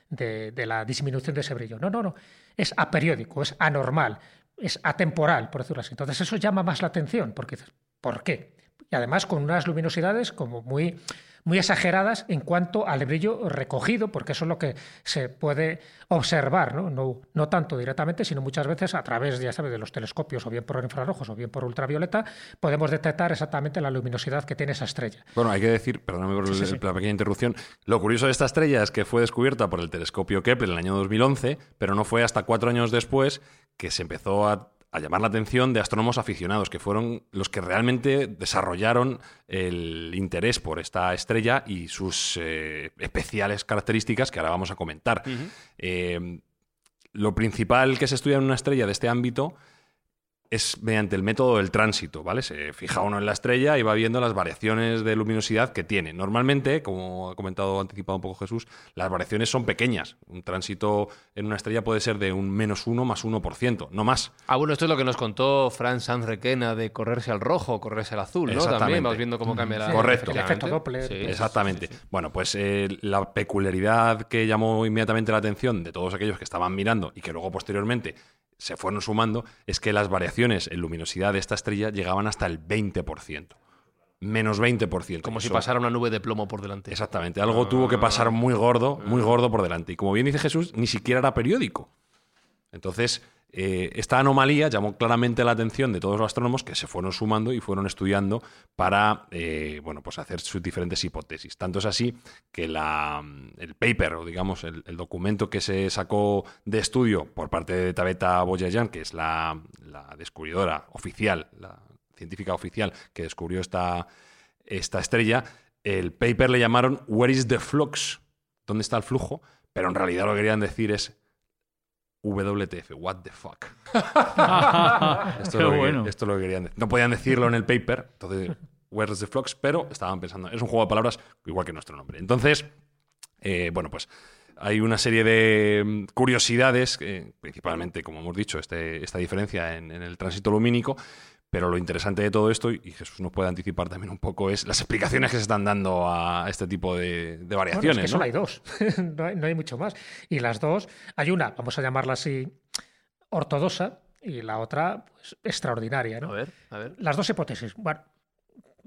de, de la disminución de ese brillo. No, no, no, es aperiódico, es anormal, es atemporal, por decirlo así. Entonces eso llama más la atención, porque dices, ¿por qué? Y además con unas luminosidades como muy muy exageradas en cuanto al brillo recogido, porque eso es lo que se puede observar, ¿no? No, no tanto directamente, sino muchas veces a través, ya sabes, de los telescopios, o bien por infrarrojos, o bien por ultravioleta, podemos detectar exactamente la luminosidad que tiene esa estrella. Bueno, hay que decir, perdóname por Sí, el- sí, sí. la pequeña interrupción, lo curioso de esta estrella es que fue descubierta por el telescopio Kepler en el año 2011, pero no fue hasta cuatro años después que se empezó a, a llamar la atención de astrónomos aficionados, que fueron los que realmente desarrollaron el interés por esta estrella y sus eh, especiales características que ahora vamos a comentar. Eh, lo principal que se estudia en una estrella de este ámbito es mediante el método del tránsito, ¿vale? Se fija uno en la estrella y va viendo las variaciones de luminosidad que tiene. Normalmente, como ha comentado anticipado un poco Jesús, las variaciones son pequeñas. Un tránsito en una estrella puede ser de un menos 1 más 1%, no más. Ah, bueno, esto es lo que nos contó Fran Sanz Requena de correrse al rojo, correrse al azul, ¿no? Exactamente. También vamos viendo cómo cambia la... Sí, Correcto. El efecto. Doppler. Sí. Exactamente. Bueno, pues eh, la peculiaridad que llamó inmediatamente la atención de todos aquellos que estaban mirando y que luego posteriormente se fueron sumando es que las variaciones en luminosidad de esta estrella llegaban hasta el 20%. Menos 20%. Como si pasara una nube de plomo por delante. Exactamente. Algo tuvo que pasar muy gordo, muy gordo por delante. Y como bien dice Jesús, ni siquiera era periódico. Entonces, eh, esta anomalía llamó claramente la atención de todos los astrónomos que se fueron sumando y fueron estudiando para eh, bueno, pues hacer sus diferentes hipótesis. Tanto es así que la, el paper, o digamos, el, documento que se sacó de estudio por parte de Tabeta Boyayan, que es la, la descubridora oficial, la científica oficial que descubrió esta, esta estrella, el paper le llamaron Where is the flux? ¿Dónde está el flujo? Pero en realidad lo que querían decir es WTF, what the fuck. [LAUGHS] Esto, es lo que, bueno. esto es lo que querían decir. No podían decirlo en el paper, entonces, where is the flux? Pero estaban pensando, es un juego de palabras igual que nuestro nombre. Entonces, eh, bueno, pues hay una serie de mm, curiosidades, eh, principalmente, como hemos dicho, este- esta diferencia en, en el tránsito lumínico, pero lo interesante de todo esto, y Jesús nos puede anticipar también un poco, es las explicaciones que se están dando a este tipo de, de Bueno, variaciones. es que ¿no? solo hay dos, [LAUGHS] no, hay, no hay mucho más. Y las dos, hay una, vamos a llamarla así, ortodoxa, y la otra, pues, extraordinaria. ¿no? A ver, a ver. Las dos hipótesis. Bueno,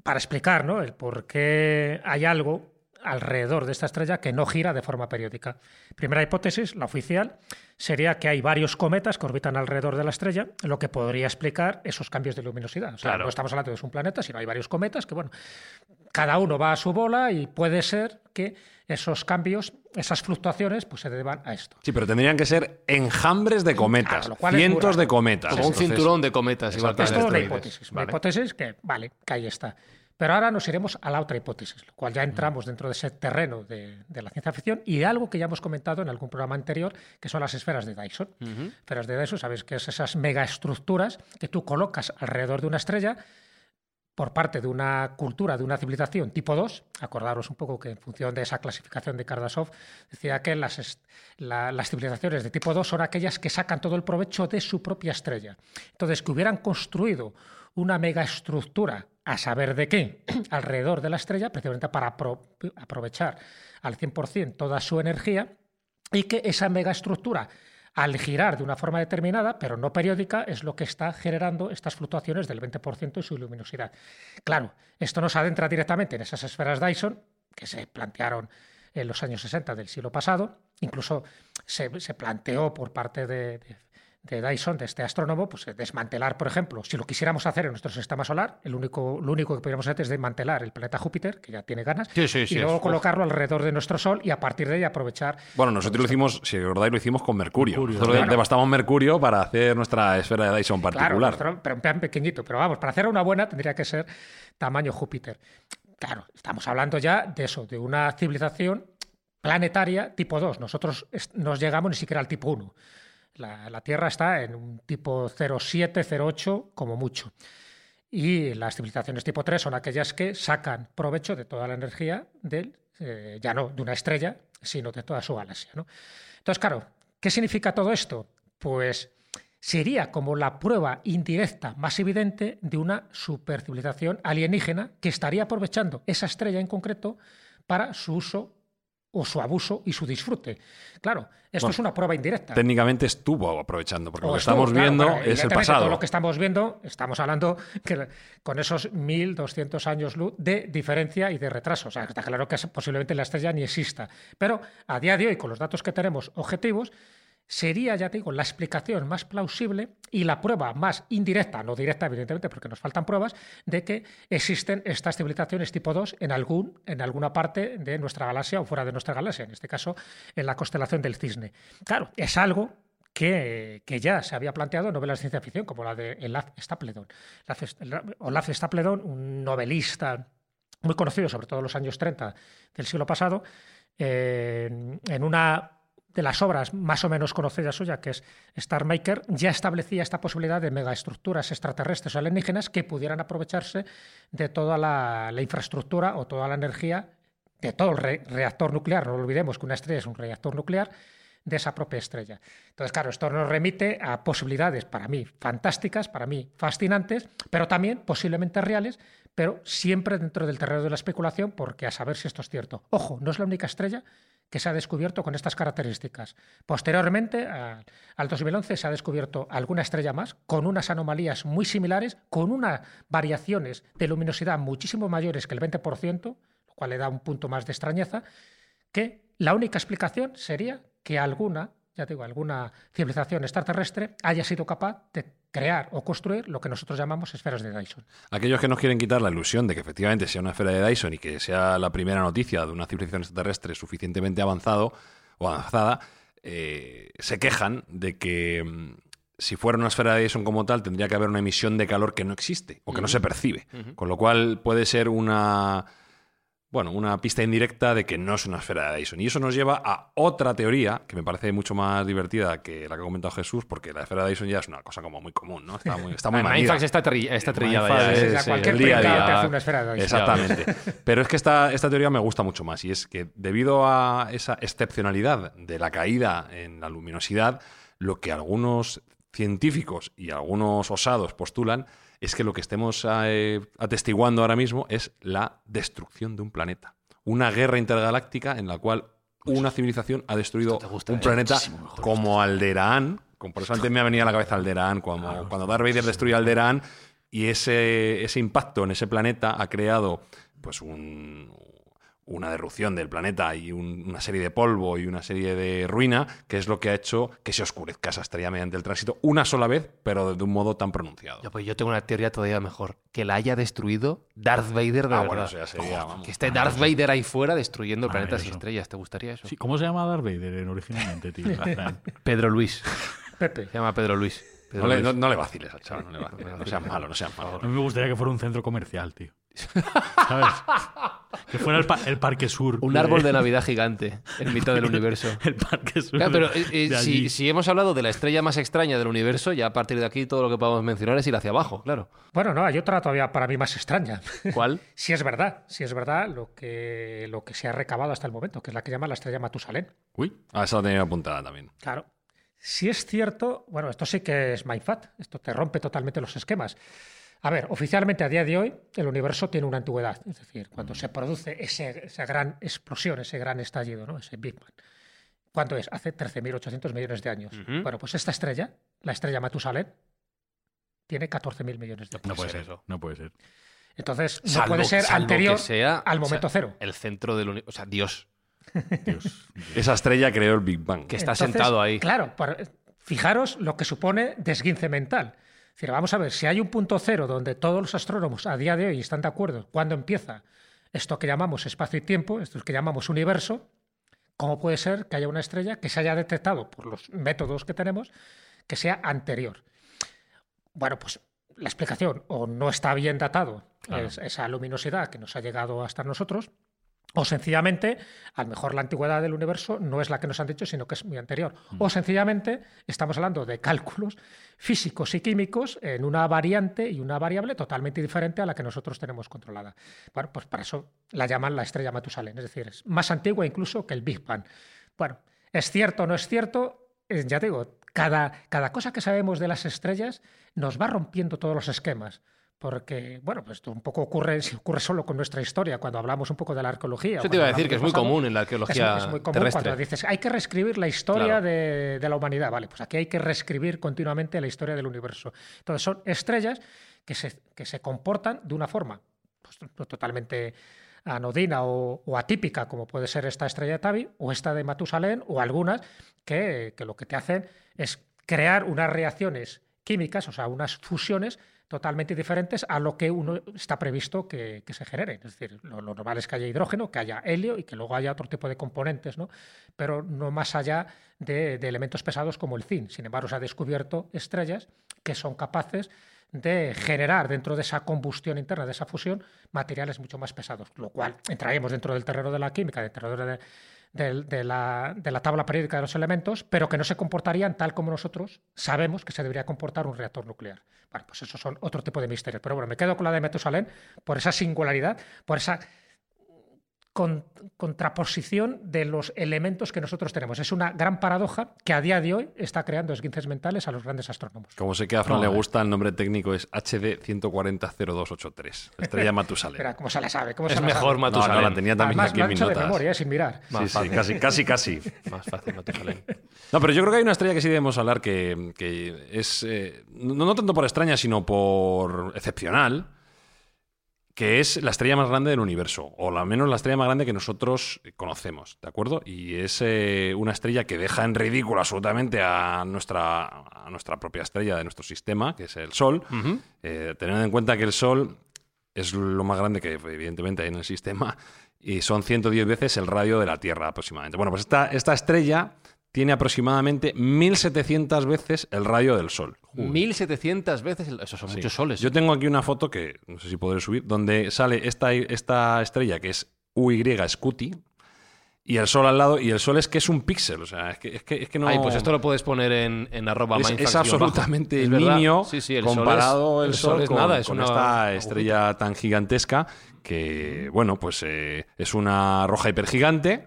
para explicar ¿no? el por qué hay algo alrededor de esta estrella que no gira de forma periódica. Primera hipótesis, la oficial, sería que hay varios cometas que orbitan alrededor de la estrella, lo que podría explicar esos cambios de luminosidad. O sea, Claro. no estamos hablando de un planeta, sino hay varios cometas que, bueno, cada uno va a su bola y puede ser que esos cambios, esas fluctuaciones, pues se deban a esto. Sí, pero tendrían que ser enjambres de cometas, Claro, cientos de cometas. Como un Entonces, cinturón de cometas, igual que Es una hipótesis. Una Vale. hipótesis que, vale, que ahí está. Pero ahora nos iremos a la otra hipótesis, lo cual ya entramos dentro de ese terreno de, de la ciencia ficción y de algo que ya hemos comentado en algún programa anterior, que son las esferas de Dyson. Esferas de Dyson, sabes que es esas megaestructuras que tú colocas alrededor de una estrella por parte de una cultura, de una civilización tipo 2, acordaros un poco que en función de esa clasificación de Kardashev, decía que las, la- las civilizaciones de tipo 2 son aquellas que sacan todo el provecho de su propia estrella. Entonces, que hubieran construido una megaestructura, a saber de qué, [CLEARS THROAT] alrededor de la estrella, precisamente para apro- aprovechar al 100% toda su energía, y que esa megaestructura, al girar de una forma determinada, pero no periódica, es lo que está generando estas fluctuaciones del 20% de su luminosidad. Claro, esto nos adentra directamente en esas esferas Dyson que se plantearon en los años 60 del siglo pasado. Incluso se, se planteó por parte de- de Dyson, de este astrónomo, pues desmantelar, por ejemplo, si lo quisiéramos hacer en nuestro sistema solar, el único, lo único que podríamos hacer es desmantelar el planeta Júpiter, que ya tiene ganas, Sí, sí, sí, y luego es- colocarlo alrededor de nuestro Sol y a partir de ahí aprovechar Bueno, nosotros lo hicimos, si recordáis, lo hicimos con Mercurio. Mercurio, Nosotros claro. devastamos Mercurio para hacer nuestra esfera de Dyson Claro, particular. nuestro- pero en plan pequeñito. Pero vamos, para hacer una buena tendría que ser tamaño Júpiter. Claro, estamos hablando ya de eso, de una civilización planetaria tipo 2. Nosotros est- no llegamos ni siquiera al tipo 1. La, Tierra está en un tipo 07, 08 como mucho. Y las civilizaciones tipo 3 son aquellas que sacan provecho de toda la energía del, eh, ya no de una estrella, sino de toda su galaxia. ¿no? Entonces, claro, ¿qué significa todo esto? Pues sería como la prueba indirecta más evidente de una supercivilización alienígena que estaría aprovechando esa estrella en concreto para su uso o su abuso y su disfrute. Claro, esto Bueno, es una prueba indirecta. Técnicamente estuvo aprovechando, porque O lo que estuvo, estamos claro, viendo es el pasado. Todo lo que estamos viendo, estamos hablando que con esos 1.200 años luz de diferencia y de retraso. O sea, está claro que posiblemente la estrella ni exista. Pero a día de hoy, con los datos que tenemos objetivos, sería, ya te digo, la explicación más plausible y la prueba más indirecta, no directa, evidentemente, porque nos faltan pruebas, de que existen estas civilizaciones tipo 2 en, algún, en alguna parte de nuestra galaxia o fuera de nuestra galaxia, en este caso en la constelación del Cisne. Claro, es algo que, que, ya se había planteado en novelas de ciencia ficción, como la de Olaf Stapledon. Olaf Stapledon, un novelista muy conocido, sobre todo en los años 30 del siglo pasado, eh, en una de las obras más o menos conocidas suya, que es Star Maker, ya establecía esta posibilidad de megaestructuras extraterrestres o alienígenas que pudieran aprovecharse de toda la, infraestructura o toda la energía de todo el re reactor nuclear. No olvidemos que una estrella es un reactor nuclear de esa propia estrella. Entonces, claro, esto nos remite a posibilidades para mí fantásticas, para mí fascinantes, pero también posiblemente reales, pero siempre dentro del terreno de la especulación, porque a saber si esto es cierto. Ojo, no es la única estrella que se ha descubierto con estas características. Posteriormente, a, al 2011, se ha descubierto alguna estrella más con unas anomalías muy similares, con unas variaciones de luminosidad muchísimo mayores que el 20%, lo cual le da un punto más de extrañeza, que la única explicación sería que alguna, ya digo, alguna civilización extraterrestre haya sido capaz de crear o construir lo que nosotros llamamos esferas de Dyson. Aquellos que nos quieren quitar la ilusión de que efectivamente sea una esfera de Dyson y que sea la primera noticia de una civilización extraterrestre suficientemente avanzado o avanzada, eh, se quejan de que mm, si fuera una esfera de Dyson como tal, tendría que haber una emisión de calor que no existe o que no se percibe. Con lo cual puede ser una bueno, una pista indirecta de que no es una esfera de Dyson. Y eso nos lleva a otra teoría que me parece mucho más divertida que la que ha comentado Jesús, porque la esfera de Dyson ya es una cosa como muy común, ¿no? Está muy, está muy [LAUGHS] manida. Mindfax está, tri está trillada ya. es- ¿eh? O sea, sí, cualquier el día a pringao día. te hace una esfera de Dyson. Exactamente. [LAUGHS] Pero es que esta, esta teoría me gusta mucho más y es que debido a esa excepcionalidad de la caída en la luminosidad, lo que algunos científicos y algunos osados postulan es que lo que estemos eh, atestiguando ahora mismo es la destrucción de un planeta. Una guerra intergaláctica en la cual una civilización ha destruido gusta, un ¿eh? planeta como Alderaan. Como por eso antes me ha venido a la cabeza Alderaan, cuando, cuando Darth Vader destruye Alderaan y ese, ese impacto en ese planeta ha creado pues un- una derrupción del planeta y un- una serie de polvo y una serie de ruina, que es lo que ha hecho que se oscurezca esa estrella mediante el tránsito una sola vez, pero de un modo tan pronunciado. Ya, pues yo tengo una teoría todavía mejor. Que la haya destruido Darth Vader de Ah, verdad. bueno, eso ya sería, vamos. que esté Darth Vader ahí fuera destruyendo planetas y estrellas. ¿Te gustaría eso? Sí, ¿Cómo se llama Darth Vader en originalmente, tío? [LAUGHS] Pedro Luis. Pepe. Se llama Pedro Luis. Pedro No le, Luis. no, no le vaciles al chaval, no le vaciles. No seas malo, no seas A malo. mí me gustaría que fuera un centro comercial, tío. ¿Sabes? Que fuera el, pa- el Parque Sur. Un árbol de Navidad gigante en mitad del universo. [LAUGHS] El Parque Sur. Claro, pero eh, eh, si, hemos hablado de la estrella más extraña del universo, ya a partir de aquí todo lo que podamos mencionar es ir hacia abajo, claro. Bueno, no, hay otra todavía para mí más extraña. [LAUGHS] ¿Cuál? Si es verdad, si es verdad lo que, lo que se ha recabado hasta el momento, que es la que llama la estrella Matusalén. Uy, ah, esa la tenía apuntada también. Claro. Si es cierto, bueno, esto sí que es mindfat, esto te rompe totalmente los esquemas. A ver, oficialmente a día de hoy el universo tiene una antigüedad, es decir, cuando se produce ese- esa gran explosión, ese gran estallido, ¿no? ese Big Bang. ¿Cuánto es? Hace 13.800 millones de años. Bueno, pues esta estrella, la estrella Matusalén, tiene 14.000 millones de años. No puede ser eso. No puede ser. Entonces, no Salvo- puede ser anterior sea, al momento o sea, cero. El centro del universo. O sea, Dios, [LAUGHS] Dios. Esa estrella creó el Big Bang. que está Entonces, sentado ahí. Claro, fijaros lo que supone desguince mental. Decir, vamos a ver, si hay un punto cero donde todos los astrónomos a día de hoy están de acuerdo cuando empieza esto que llamamos espacio y tiempo, esto que llamamos universo, ¿cómo puede ser que haya una estrella que se haya detectado por los métodos que tenemos que sea anterior? Bueno, pues la explicación o no está bien datado es- esa luminosidad que nos ha llegado hasta nosotros, o sencillamente, a lo mejor la antigüedad del universo no es la que nos han dicho, sino que es muy anterior. O sencillamente estamos hablando de cálculos físicos y químicos en una variante y una variable totalmente diferente a la que nosotros tenemos controlada. Bueno, pues para eso la llaman la estrella Matusalén, es decir, es más antigua incluso que el Big Bang. Bueno, ¿es cierto o no es cierto? Eh, Ya te digo, cada, cada cosa que sabemos de las estrellas nos va rompiendo todos los esquemas. Porque, bueno, pues esto un poco ocurre, si [LAUGHS] ocurre solo con nuestra historia, cuando hablamos un poco de la arqueología. Eso te iba a decir que es muy común en la arqueología es, es muy común terrestre. cuando dices, hay que reescribir la historia Claro. de, de la humanidad. Vale, pues aquí hay que reescribir continuamente la historia del universo. Entonces son estrellas que se, que se comportan de una forma pues, totalmente anodina o, o atípica, como puede ser esta estrella de Tabi o esta de Matusalén, o algunas que, que lo que te hacen es crear unas reacciones químicas, o sea, unas fusiones totalmente diferentes a lo que uno está previsto que, se generen. Es decir, lo, normal es que haya hidrógeno, que haya helio y que luego haya otro tipo de componentes, ¿no? pero no más allá de, elementos pesados como el zinc. Sin embargo, se ha descubierto estrellas que son capaces de generar dentro de esa combustión interna, de esa fusión, materiales mucho más pesados, lo cual entraríamos dentro del terreno de la química, dentro de, de, la, de, la, tabla periódica de los elementos, pero que no se comportarían tal como nosotros sabemos que se debería comportar un reactor nuclear. Bueno, pues esos son otro tipo de misterios. Pero bueno, me quedo con la de Metusalén por esa singularidad, por esa con, contraposición de los elementos que nosotros tenemos. Es una gran paradoja que a día de hoy está creando esguinces mentales a los grandes astrónomos. Como sé que a Fran no, le gusta, el nombre técnico es HD 1400283, estrella Matusalén. Pero, ¿cómo se la sabe? ¿Cómo es se la mejor sabe? Matusalén. No, no, la tenía también Además, aquí en mis de notas. memoria, sin mirar. Sí, sí, casi, casi, casi. [LAUGHS] Más fácil Matusalén. No, pero yo creo que hay una estrella que sí debemos hablar que, que es, eh, no, no tanto por extraña, sino por excepcional, que es la estrella más grande del universo, o al menos la estrella más grande que nosotros conocemos, ¿de acuerdo? Y es eh, una estrella que deja en ridículo absolutamente a nuestra, a nuestra propia estrella de nuestro sistema, que es el Sol, Uh -huh. eh, teniendo en cuenta que el Sol es lo más grande que evidentemente hay en el sistema y son 110 veces el radio de la Tierra aproximadamente. Bueno, pues esta, esta estrella tiene aproximadamente 1700 veces el radio del Sol. 1700 veces, el... esos son Sí. muchos soles. Yo tengo aquí una foto que no sé si podré subir, donde sale esta, esta estrella que es UY Scuti y el Sol al lado, y el Sol es que es un píxel, o sea, es que, es que, es que no... Ay, pues esto lo puedes poner en, en arroba es, es absolutamente [LAUGHS] Es niño Sí, sí, el comparado sol es, el Sol, es con, nada, es con una esta estrella tan gigantesca que, bueno, pues eh, es una roja hipergigante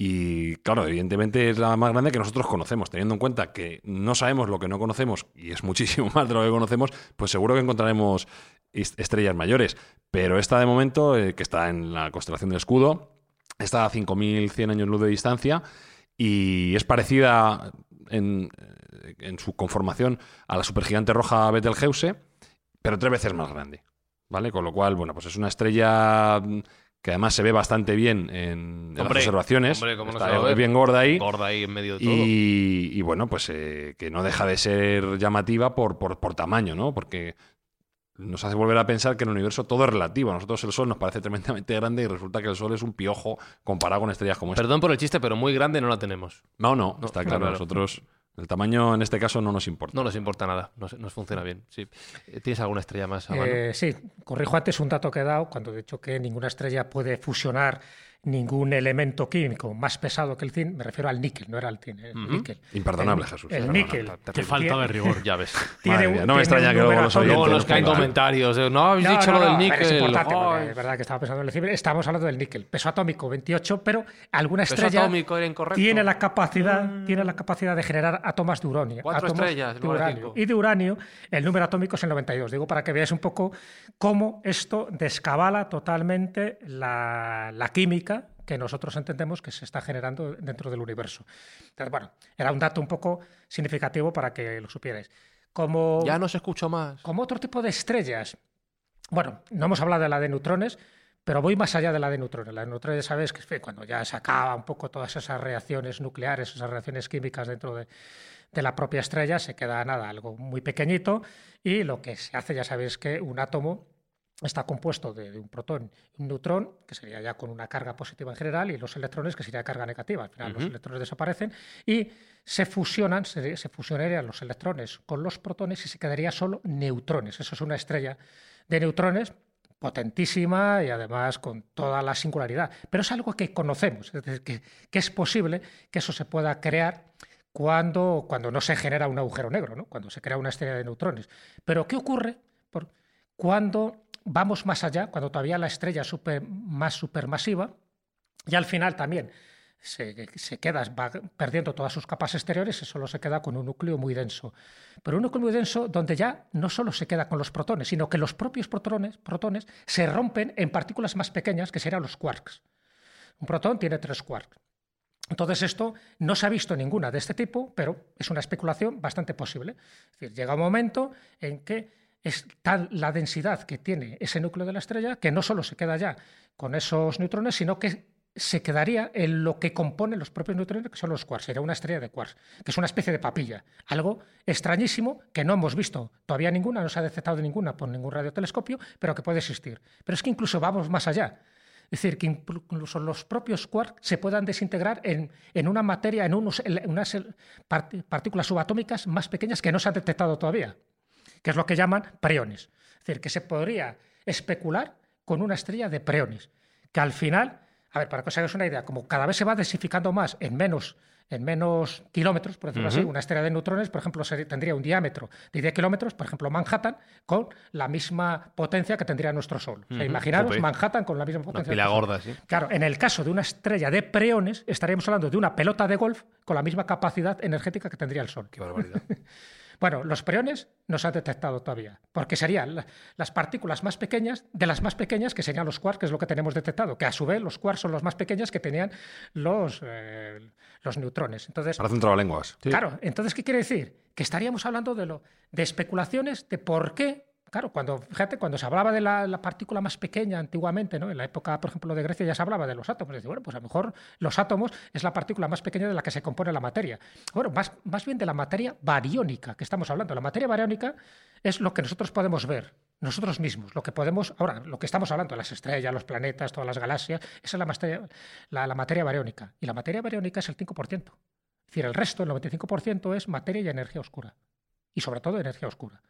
y, claro, evidentemente es la más grande que nosotros conocemos. Teniendo en cuenta que no sabemos lo que no conocemos y es [LAUGHS] muchísimo más de lo que conocemos, pues seguro que encontraremos est- estrellas mayores. Pero esta de momento, eh, que está en la constelación del escudo, está a 5.100 años luz de distancia y es parecida en, eh, en su conformación a la supergigante roja Betelgeuse, pero tres veces más grande. ¿Vale? Con lo cual, bueno, pues es una estrella que además se ve bastante bien en, en las observaciones. hombre, ¿cómo no Está ver? bien gorda ahí. Gorda ahí en medio de todo. Y, y bueno, pues eh, que no deja de ser llamativa por, por, por tamaño, ¿no? Porque nos hace volver a pensar que en el universo todo es relativo. A nosotros el Sol nos parece tremendamente grande y resulta que el Sol es un piojo comparado con estrellas como esta. Perdón por el chiste, pero muy grande no la tenemos. No, no, No, está claro. Nosotros, el tamaño en este caso no nos importa. No nos importa nada, nos, nos funciona bien. Sí. Eh, ¿Tienes alguna estrella más a mano? Eh, sí, corrijo antes un dato que he dado cuando he dicho que ninguna estrella puede fusionar ningún elemento químico más pesado que el zinc. Me refiero al níquel, no era el zinc, el níquel. Imperdonable, El- Jesús. El Perdona, níquel. Qué falta de rigor. ya ves. Tiene un- no me extraña que luego los atómico- Luego oyentes nos caen pongan. comentarios. de, no habéis No, dicho no, lo del no, níquel. Es importante, porque es verdad que estaba pensando en el níquel. Estamos hablando del níquel. Peso atómico 28, pero alguna Peso estrella atómico era incorrecto. tiene la capacidad, tiene la capacidad de generar átomos de uranio. Cuatro átomos estrellas de uranio. cinco. Y de uranio, el número atómico es el 92. Digo para que veáis un poco cómo esto descabala totalmente la, la química que nosotros entendemos que se está generando dentro del universo. Entonces, bueno, era un dato un poco significativo para que lo supierais. Como, Ya no se escuchó más. como otro tipo de estrellas, bueno, no hemos hablado de la de neutrones, pero voy más allá de la de neutrones. La de neutrones, sabes que cuando ya se acaba un poco todas esas reacciones nucleares, esas reacciones químicas dentro de, de la propia estrella, se queda nada, algo muy pequeñito, y lo que se hace, ya sabéis que un átomo está compuesto de, de un protón y un neutrón, que sería ya con una carga positiva en general, y los electrones, que sería carga negativa. Al final los electrones desaparecen y se fusionan, se, se fusionarían los electrones con los protones y se quedaría solo neutrones. Eso es una estrella de neutrones potentísima y además con toda la singularidad. Pero es algo que conocemos, es decir, que, que es posible que eso se pueda crear cuando, cuando no se genera un agujero negro, ¿no? cuando se crea una estrella de neutrones. Pero ¿qué ocurre por, cuando vamos más allá, cuando todavía la estrella es super- más supermasiva y al final también se, se queda, va perdiendo todas sus capas exteriores y solo se queda con un núcleo muy denso. Pero un núcleo muy denso donde ya no solo se queda con los protones, sino que los propios protones, protones se rompen en partículas más pequeñas, que serían los quarks. Un protón tiene tres quarks. Entonces esto no se ha visto ninguna de este tipo, pero es una especulación bastante posible. Es decir, llega un momento en que es tal la densidad que tiene ese núcleo de la estrella que no solo se queda ya con esos neutrones, sino que se quedaría en lo que compone los propios neutrones, que son los quarks. Sería una estrella de quarks, que es una especie de papilla. Algo extrañísimo que no hemos visto todavía ninguna, no se ha detectado ninguna por ningún radiotelescopio, pero que puede existir. Pero es que incluso vamos más allá. Es decir, que incluso los propios quarks se puedan desintegrar en, una materia, en, unos, en unas partículas subatómicas más pequeñas que no se han detectado todavía, que es lo que llaman preones. Es decir, que se podría especular con una estrella de preones, que al final a ver, para que os hagáis una idea, como cada vez se va densificando más en menos, en menos kilómetros, por decirlo así, una estrella de neutrones, por ejemplo, tendría un diámetro de 10 kilómetros, por ejemplo, Manhattan, con la misma potencia que tendría nuestro Sol. imaginaros Manhattan con la misma potencia. Una pila gorda, sí. Claro, en el caso de una estrella de preones, estaríamos hablando de una pelota de golf con la misma capacidad energética que tendría el Sol. Qué barbaridad. [LAUGHS] Bueno, los preones no se han detectado todavía, porque serían las partículas más pequeñas de las más pequeñas que serían los quarks, que es lo que tenemos detectado, que a su vez los quarks son los más pequeños que tenían los, eh, los neutrones. Entonces, Parece un trabalenguas. Claro, entonces, ¿qué quiere decir? Que estaríamos hablando de, lo, de especulaciones de por qué Claro, cuando, fíjate, cuando se hablaba de la, partícula más pequeña antiguamente, ¿no? en la época, por ejemplo, de Grecia ya se hablaba de los átomos. Dice, bueno, pues a lo mejor los átomos es la partícula más pequeña de la que se compone la materia. Bueno, más, más bien de la materia bariónica que estamos hablando. La materia bariónica es lo que nosotros podemos ver, nosotros mismos, lo que podemos, ahora, lo que estamos hablando, las estrellas, los planetas, todas las galaxias, esa es la materia, la, la materia bariónica. Y la materia bariónica es el 5%. Es decir, el resto, el 95%, es materia y energía oscura. Y sobre todo energía oscura.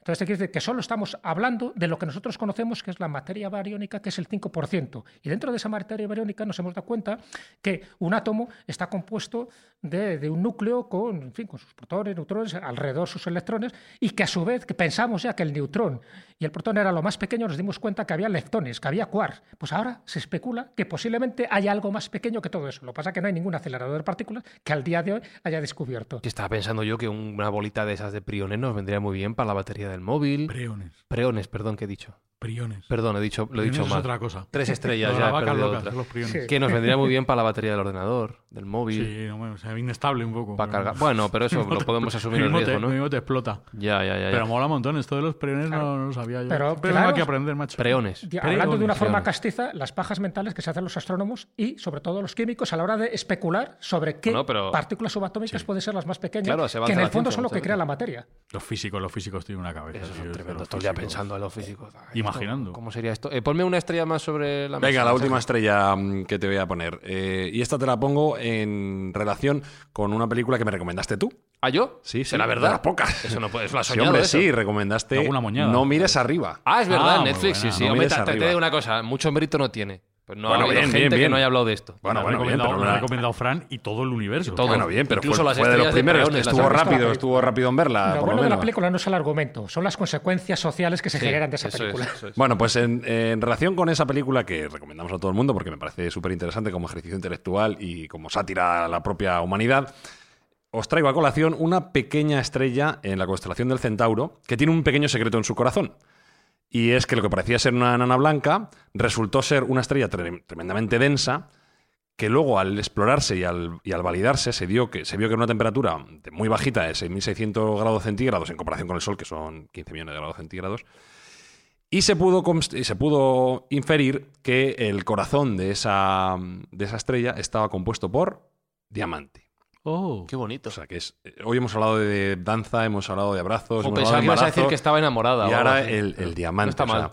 Entonces, quiere decir que solo estamos hablando de lo que nosotros conocemos, que es la materia bariónica, que es el 5%. Y dentro de esa materia bariónica nos hemos dado cuenta que un átomo está compuesto de, un núcleo con, en fin, con sus protones, neutrones, alrededor sus electrones, y que a su vez que pensamos ya que el neutrón y el protón era lo más pequeño, nos dimos cuenta que había leptones, que había quarks. Pues ahora se especula que posiblemente haya algo más pequeño que todo eso. Lo que pasa es que no hay ningún acelerador de partículas que al día de hoy haya descubierto. Estaba pensando yo que una bolita de esas de priones nos vendría muy bien para la batería del móvil. Preones. Preones, perdón, que he dicho. Priones. Perdón, he dicho, lo he dicho es mal. otra cosa. Tres estrellas [LAUGHS] ya. he perdido locas, otra. los priones. Que nos [LAUGHS] vendría muy bien para la batería del ordenador, del móvil. Sí, no, bueno, o sea, inestable un poco. Para pero- cargar. Bueno, pero [LAUGHS] eso lo podemos asumir el mismo te, riesgo, ¿no? mismo te explota. Ya, ya, ya. ya. Pero mola un montón. Esto de los priones no, no lo sabía yo. Pero, claro, tengo que aprender, macho. Preones. Hablando de una forma castiza, las pajas mentales que se hacen los astrónomos y sobre todo los químicos a la hora de especular sobre qué Bueno, pero- partículas subatómicas pueden ser las más pequeñas, Claro, se que en el fondo son lo que crea la materia. Los físicos, los físicos tienen una cabeza. Es es Estoy ya pensando en los físicos. Imaginando. ¿Cómo sería esto? Eh, ponme una estrella más sobre la mesa. Venga, la última estrella mm, que te voy a poner. Eh, y esta te la pongo en relación con una película que me recomendaste tú. ¿Ah, yo? Sí, sí. ¿Será de verdad? las pocas. Eso no puede, eso lo has Sí, soñado hombre, eso. sí, recomendaste Alguna moñada. No mires arriba. Ah, es verdad, Ah, Netflix, buena. sí, sí. No Hombre, te, digo una cosa, mucho mérito no tiene. Pues no Bueno, ha habido bien, gente bien, que no haya hablado de esto. Bueno, bueno, ha bien, recomendado, pero me no ha recomendado Fran y todo el universo. todo. Bueno, bien, pero Incluso fue, las fue de los de primeros. Estuvo rápido, estuvo rápido en verla, lo por lo bueno de la menos. película no es el argumento, son las consecuencias sociales que se Sí, generan de esa es, película. es. Bueno, pues en, en relación con esa película que recomendamos a todo el mundo porque me parece súper interesante como ejercicio intelectual y como sátira a la propia humanidad, os traigo a colación una pequeña estrella en la constelación del Centauro que tiene un pequeño secreto en su corazón. Y es que lo que parecía ser una enana blanca resultó ser una estrella tre- tremendamente densa que luego al explorarse y al, y al validarse se, dio que, se vio que era una temperatura muy bajita de 6.600 grados centígrados en comparación con el Sol, que son 15 millones de grados centígrados, y se pudo, y se pudo inferir que el corazón de esa, de esa estrella estaba compuesto por diamante. Oh. Qué bonito. O sea, que es, eh, hoy hemos hablado de danza, hemos hablado de abrazos, O pensaba que ibas a decir que estaba enamorada. y ahora el, el diamante. No está o sea, mal.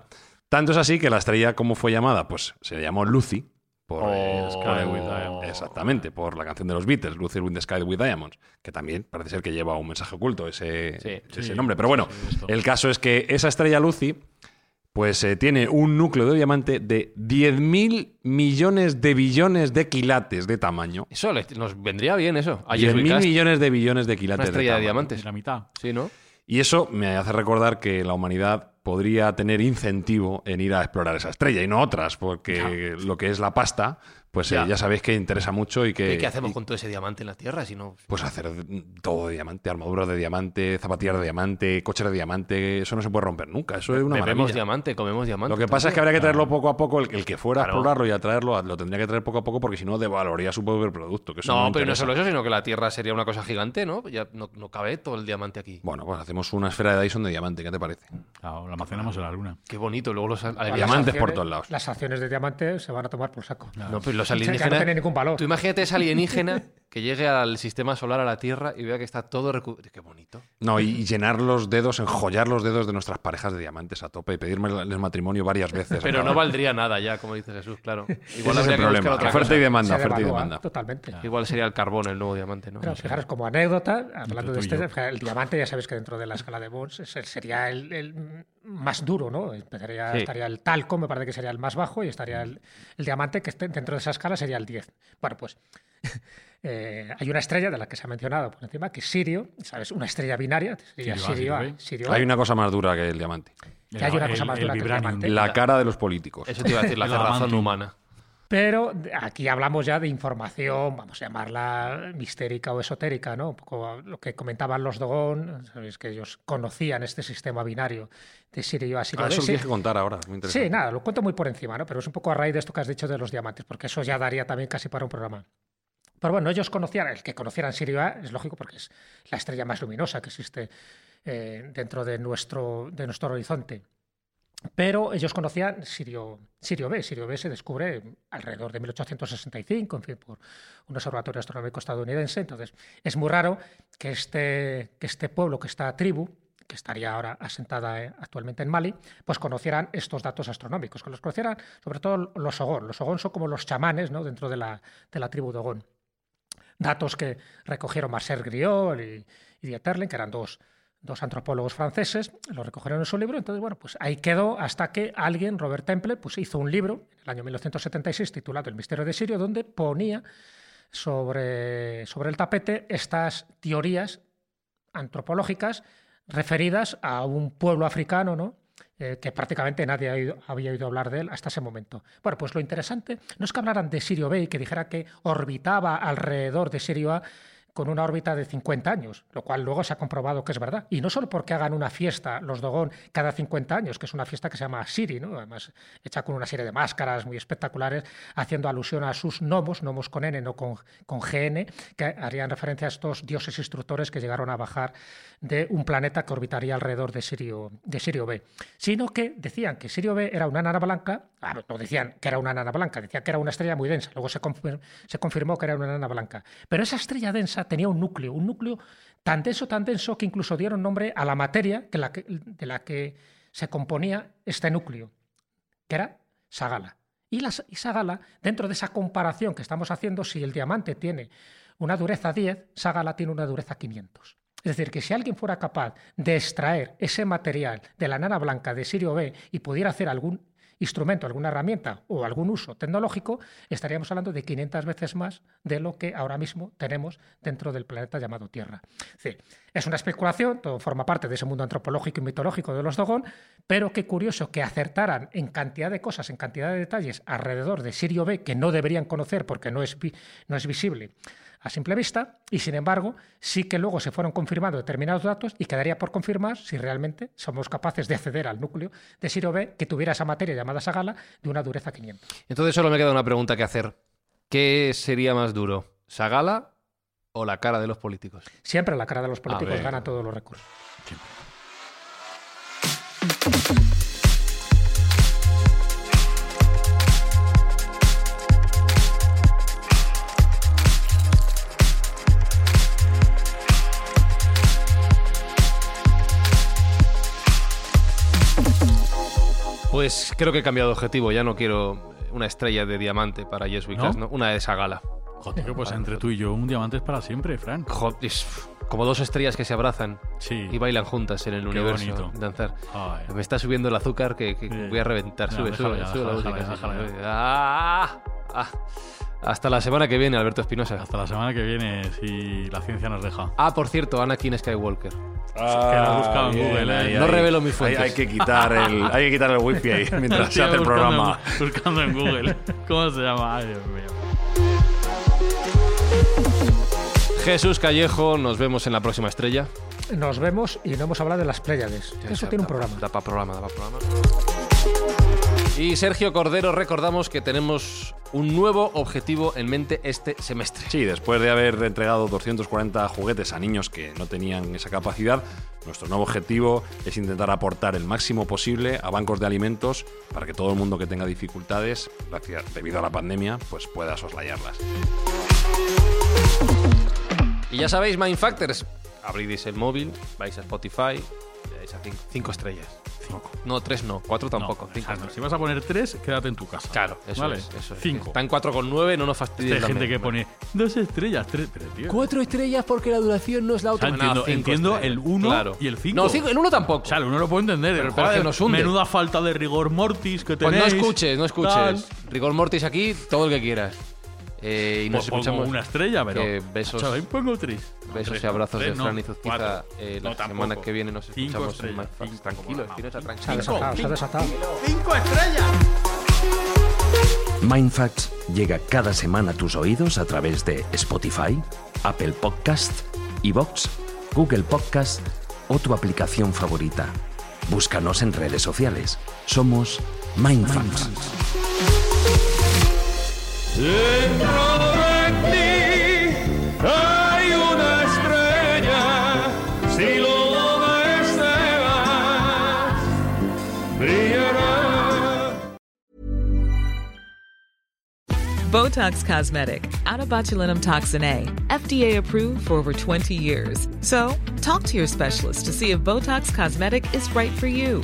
tanto es así que la estrella, ¿cómo fue llamada? Pues se le llamó Lucy. Por, Oh. Sky with Diamonds. Exactamente, por la canción de los Beatles, Lucy with the Sky with Diamonds, que también parece ser que lleva un mensaje oculto ese, Sí. ese Sí, nombre. Pero bueno, sí, el caso es que esa estrella Lucy pues eh, tiene un núcleo de diamante de 10.000 millones de billones de quilates de tamaño. Eso le- nos vendría bien eso. Ayer 10.000 millones de billones de una quilates estrella de tamaño. diamantes. La mitad. Sí, ¿no? Y eso me hace recordar que la humanidad podría tener incentivo en ir a explorar esa estrella y no otras, porque lo que es la pasta, pues eh, Ya. sabéis que interesa mucho y que... ¿Qué, qué hacemos y- con todo ese diamante en la Tierra? Si no, Pues hacer todo de diamante, armaduras de diamante, zapatillas de diamante, coches de diamante, eso no se puede romper nunca, eso es una bebemos maravilla. diamante, comemos diamante. Lo que pasa es que habría que traerlo poco a poco, el, el que fuera Claro. a explorarlo y a traerlo, lo tendría que traer poco a poco porque si no devaloraría su propio producto. Que eso No, no, pero no solo eso, sino que la Tierra sería una cosa gigante, ¿no? Ya no, no cabe todo el diamante aquí. Bueno, pues hacemos una esfera de Dyson de diamante, ¿qué te parece? Claro, la almacenamos en la luna. Qué bonito. Luego los, Diamantes por todos lados. Las acciones de diamante se van a tomar por saco. No, pero los no alienígenas. tiene ningún valor. Tú imagínate ese alienígena [LAUGHS] que llegue al sistema solar, a la Tierra, y vea que está todo recu- Qué bonito. No, y, y llenar los dedos, enjollar los dedos de nuestras parejas de diamantes a tope y pedirles matrimonio varias veces. [LAUGHS] Pero no valdría nada ya, como dice Jesús, claro. Igual Ese es habría el que buscar problema. otra Oferta cosa. y demanda, Se oferta y demanda. Totalmente. Igual sería el carbón el nuevo diamante, ¿no? Pero fijaros, como anécdota, hablando de este, el diamante, ya sabéis que dentro de la escala de Bones es el- sería el, el más duro, ¿no? Empezaría, Sí. Estaría el talco, me parece que sería el más bajo, y estaría el, el diamante, que esté dentro de esa escala sería el 10. Bueno, pues [LAUGHS] eh, hay una estrella de la que se ha mencionado por encima, que es Sirio, ¿sabes? Una estrella binaria, sería Sirio A, Sirio A, Sirio B. Sirio A. Hay una cosa más dura que el diamante. Que hay una cosa más dura que el diamante. La cara de los políticos. Eso te iba a decir, la [LAUGHS] cerrazón adamantium. humana. Pero aquí hablamos ya de información, vamos a llamarla mistérica o esotérica, ¿no? Un poco lo que comentaban los Dogon, sabéis que ellos conocían este sistema binario de Sirio a Sirio Ah, eso lo tienes que contar ahora. Muy interesante. Sí, nada, lo cuento muy por encima, ¿no? Pero es un poco a raíz de esto que has dicho de los diamantes, porque eso ya daría también casi para un programa. Pero bueno, ellos conocían, el que conocieran Sirio A, es lógico porque es la estrella más luminosa que existe eh, dentro de nuestro, de nuestro horizonte. Pero ellos conocían Sirio, Sirio B. Sirio B se descubre alrededor de 1865, en fin, por un observatorio astronómico estadounidense. Entonces, es muy raro que este, este pueblo, que esta tribu, que estaría ahora asentada eh, actualmente en Mali, pues conocieran estos datos astronómicos, que los conocieran sobre todo los Ogón. Los Ogón son como los chamanes ¿no? dentro de la, de la tribu de Ogón. Datos que recogieron Marcel Griol y, y Dieterlen, que eran dos, dos antropólogos franceses, lo recogieron en su libro. Entonces, bueno, pues ahí quedó hasta que alguien, Robert Temple, pues hizo un libro en el año 1976 titulado El misterio de Sirio, donde ponía sobre, sobre el tapete estas teorías antropológicas referidas a un pueblo africano, ¿no? Eh, que prácticamente nadie había oído hablar de él hasta ese momento. Bueno, pues lo interesante no es que hablaran de Sirio B y que dijera que orbitaba alrededor de Sirio A con una órbita de 50 años, lo cual luego se ha comprobado que es verdad. Y no solo porque hagan una fiesta los Dogón cada 50 años, que es una fiesta que se llama Siri, ¿no? además hecha con una serie de máscaras muy espectaculares, haciendo alusión a sus gnomos, gnomos con N, no con, con GN, que harían referencia a estos dioses instructores que llegaron a bajar de un planeta que orbitaría alrededor de Sirio, de Sirio B. Sino que decían que Sirio B era una nana blanca, no decían que era una nana blanca, decían que era una estrella muy densa, luego se, se confirmó que era una nana blanca. Pero esa estrella densa tenía un núcleo, un núcleo tan denso, tan denso, que incluso dieron nombre a la materia que la que- de la que se componía este núcleo, que era Sagala. Y, la, y Sagala, dentro de esa comparación que estamos haciendo, si el diamante tiene una dureza 10, Sagala tiene una dureza 500. Es decir, que si alguien fuera capaz de extraer ese material de la nana blanca de Sirio B y pudiera hacer algún instrumento, alguna herramienta o algún uso tecnológico, estaríamos hablando de 500 veces más de lo que ahora mismo tenemos dentro del planeta llamado Tierra. Decir, es una especulación, todo forma parte de ese mundo antropológico y mitológico de los Dogon, pero qué curioso que acertaran en cantidad de cosas, en cantidad de detalles alrededor de Sirio B que no deberían conocer porque no es, no es visible a simple vista y sin embargo sí que luego se fueron confirmando determinados datos y quedaría por confirmar si realmente somos capaces de acceder al núcleo de Sirio B que tuviera esa materia llamada Sagala de una dureza 500. Entonces solo me queda una pregunta que hacer. ¿Qué sería más duro? ¿Sagala o la cara de los políticos? Siempre la cara de los políticos gana todos los recursos. Pues creo que he cambiado de objetivo. Ya no quiero una estrella de diamante para Yes We ¿No? Cast, ¿no? Una de Sagala. Joder, pues entre tú y yo, un diamante es para siempre, Fran. Joder, es como dos estrellas que se abrazan Sí. y bailan juntas en el Qué universo. bonito. Danzar. Ay. Me está subiendo el azúcar que, que Sí. voy a reventar. Sube, sube, sube la música. Ah, ah. Hasta la semana que viene, Alberto Espinosa. Hasta la semana que viene, si la ciencia nos deja. Ah, por cierto, Anakin Skywalker. que lo he buscado en bien, Google, ¿eh? No revelo mis Hay, fuentes. hay que quitar el, [LAUGHS] hay que quitar el wifi ahí mientras se hace el en- programa. Buscando en Google. ¿Cómo se llama? Ay, Dios mío. Jesús Callejo, nos vemos en la próxima estrella. Nos vemos y no hemos hablado de las Pléyades. Eso tiene un programa. Da para programa, da para programa. Y Sergio Cordero, recordamos que tenemos un nuevo objetivo en mente este semestre. Sí, después de haber entregado 240 juguetes a niños que no tenían esa capacidad, nuestro nuevo objetivo es intentar aportar el máximo posible a bancos de alimentos para que todo el mundo que tenga dificultades, gracias- debido a la pandemia, pues pueda soslayarlas. Y ya sabéis, Mindfactors, abrís el móvil, vais a Spotify, le dais a cin- cinco estrellas. Cinco. No, tres no, cuatro tampoco. No, cinco o sea, estrellas. si vas a poner tres, quédate en tu casa. Claro, eso ¿Vale? es. Eso es. Cinco. Está en 4,9, no nos fastidien Hay gente que pone dos estrellas, tres. Pero, tío. Cuatro estrellas porque la duración no es la O sea, otra. entiendo, entiendo el uno y el cinco. No, cinco- el uno tampoco. O sea, el uno lo puedo entender. Pero- el, pero es que joder, nos hunde. Menuda falta de rigor mortis que pues tenéis. no escuches, no escuches. tal. Rigor Mortis aquí, todo el que quieras. Eh, y nos pongo escuchamos. una estrella, pero. que besos- ahí pongo tres. Besos Tres, y abrazos tres de no, Fran y Zuzquiza. Eh, la No, semana que viene nos Cinco escuchamos en Mindfacts. cinco, Tranquilo, Espinosa, vamos. Se ha tranquilo. desatado, se ha desatado. ¡Cinco estrellas! Mindfacts llega cada semana a tus oídos a través de Spotify, Apple Podcast, Evox, Google Podcast o tu aplicación favorita. Búscanos en redes sociales. Somos Mindfacts. Botox Cosmetic, out of botulinum toxin A, FDA approved for over 20 years. So, talk to your specialist to see if Botox Cosmetic is right for you.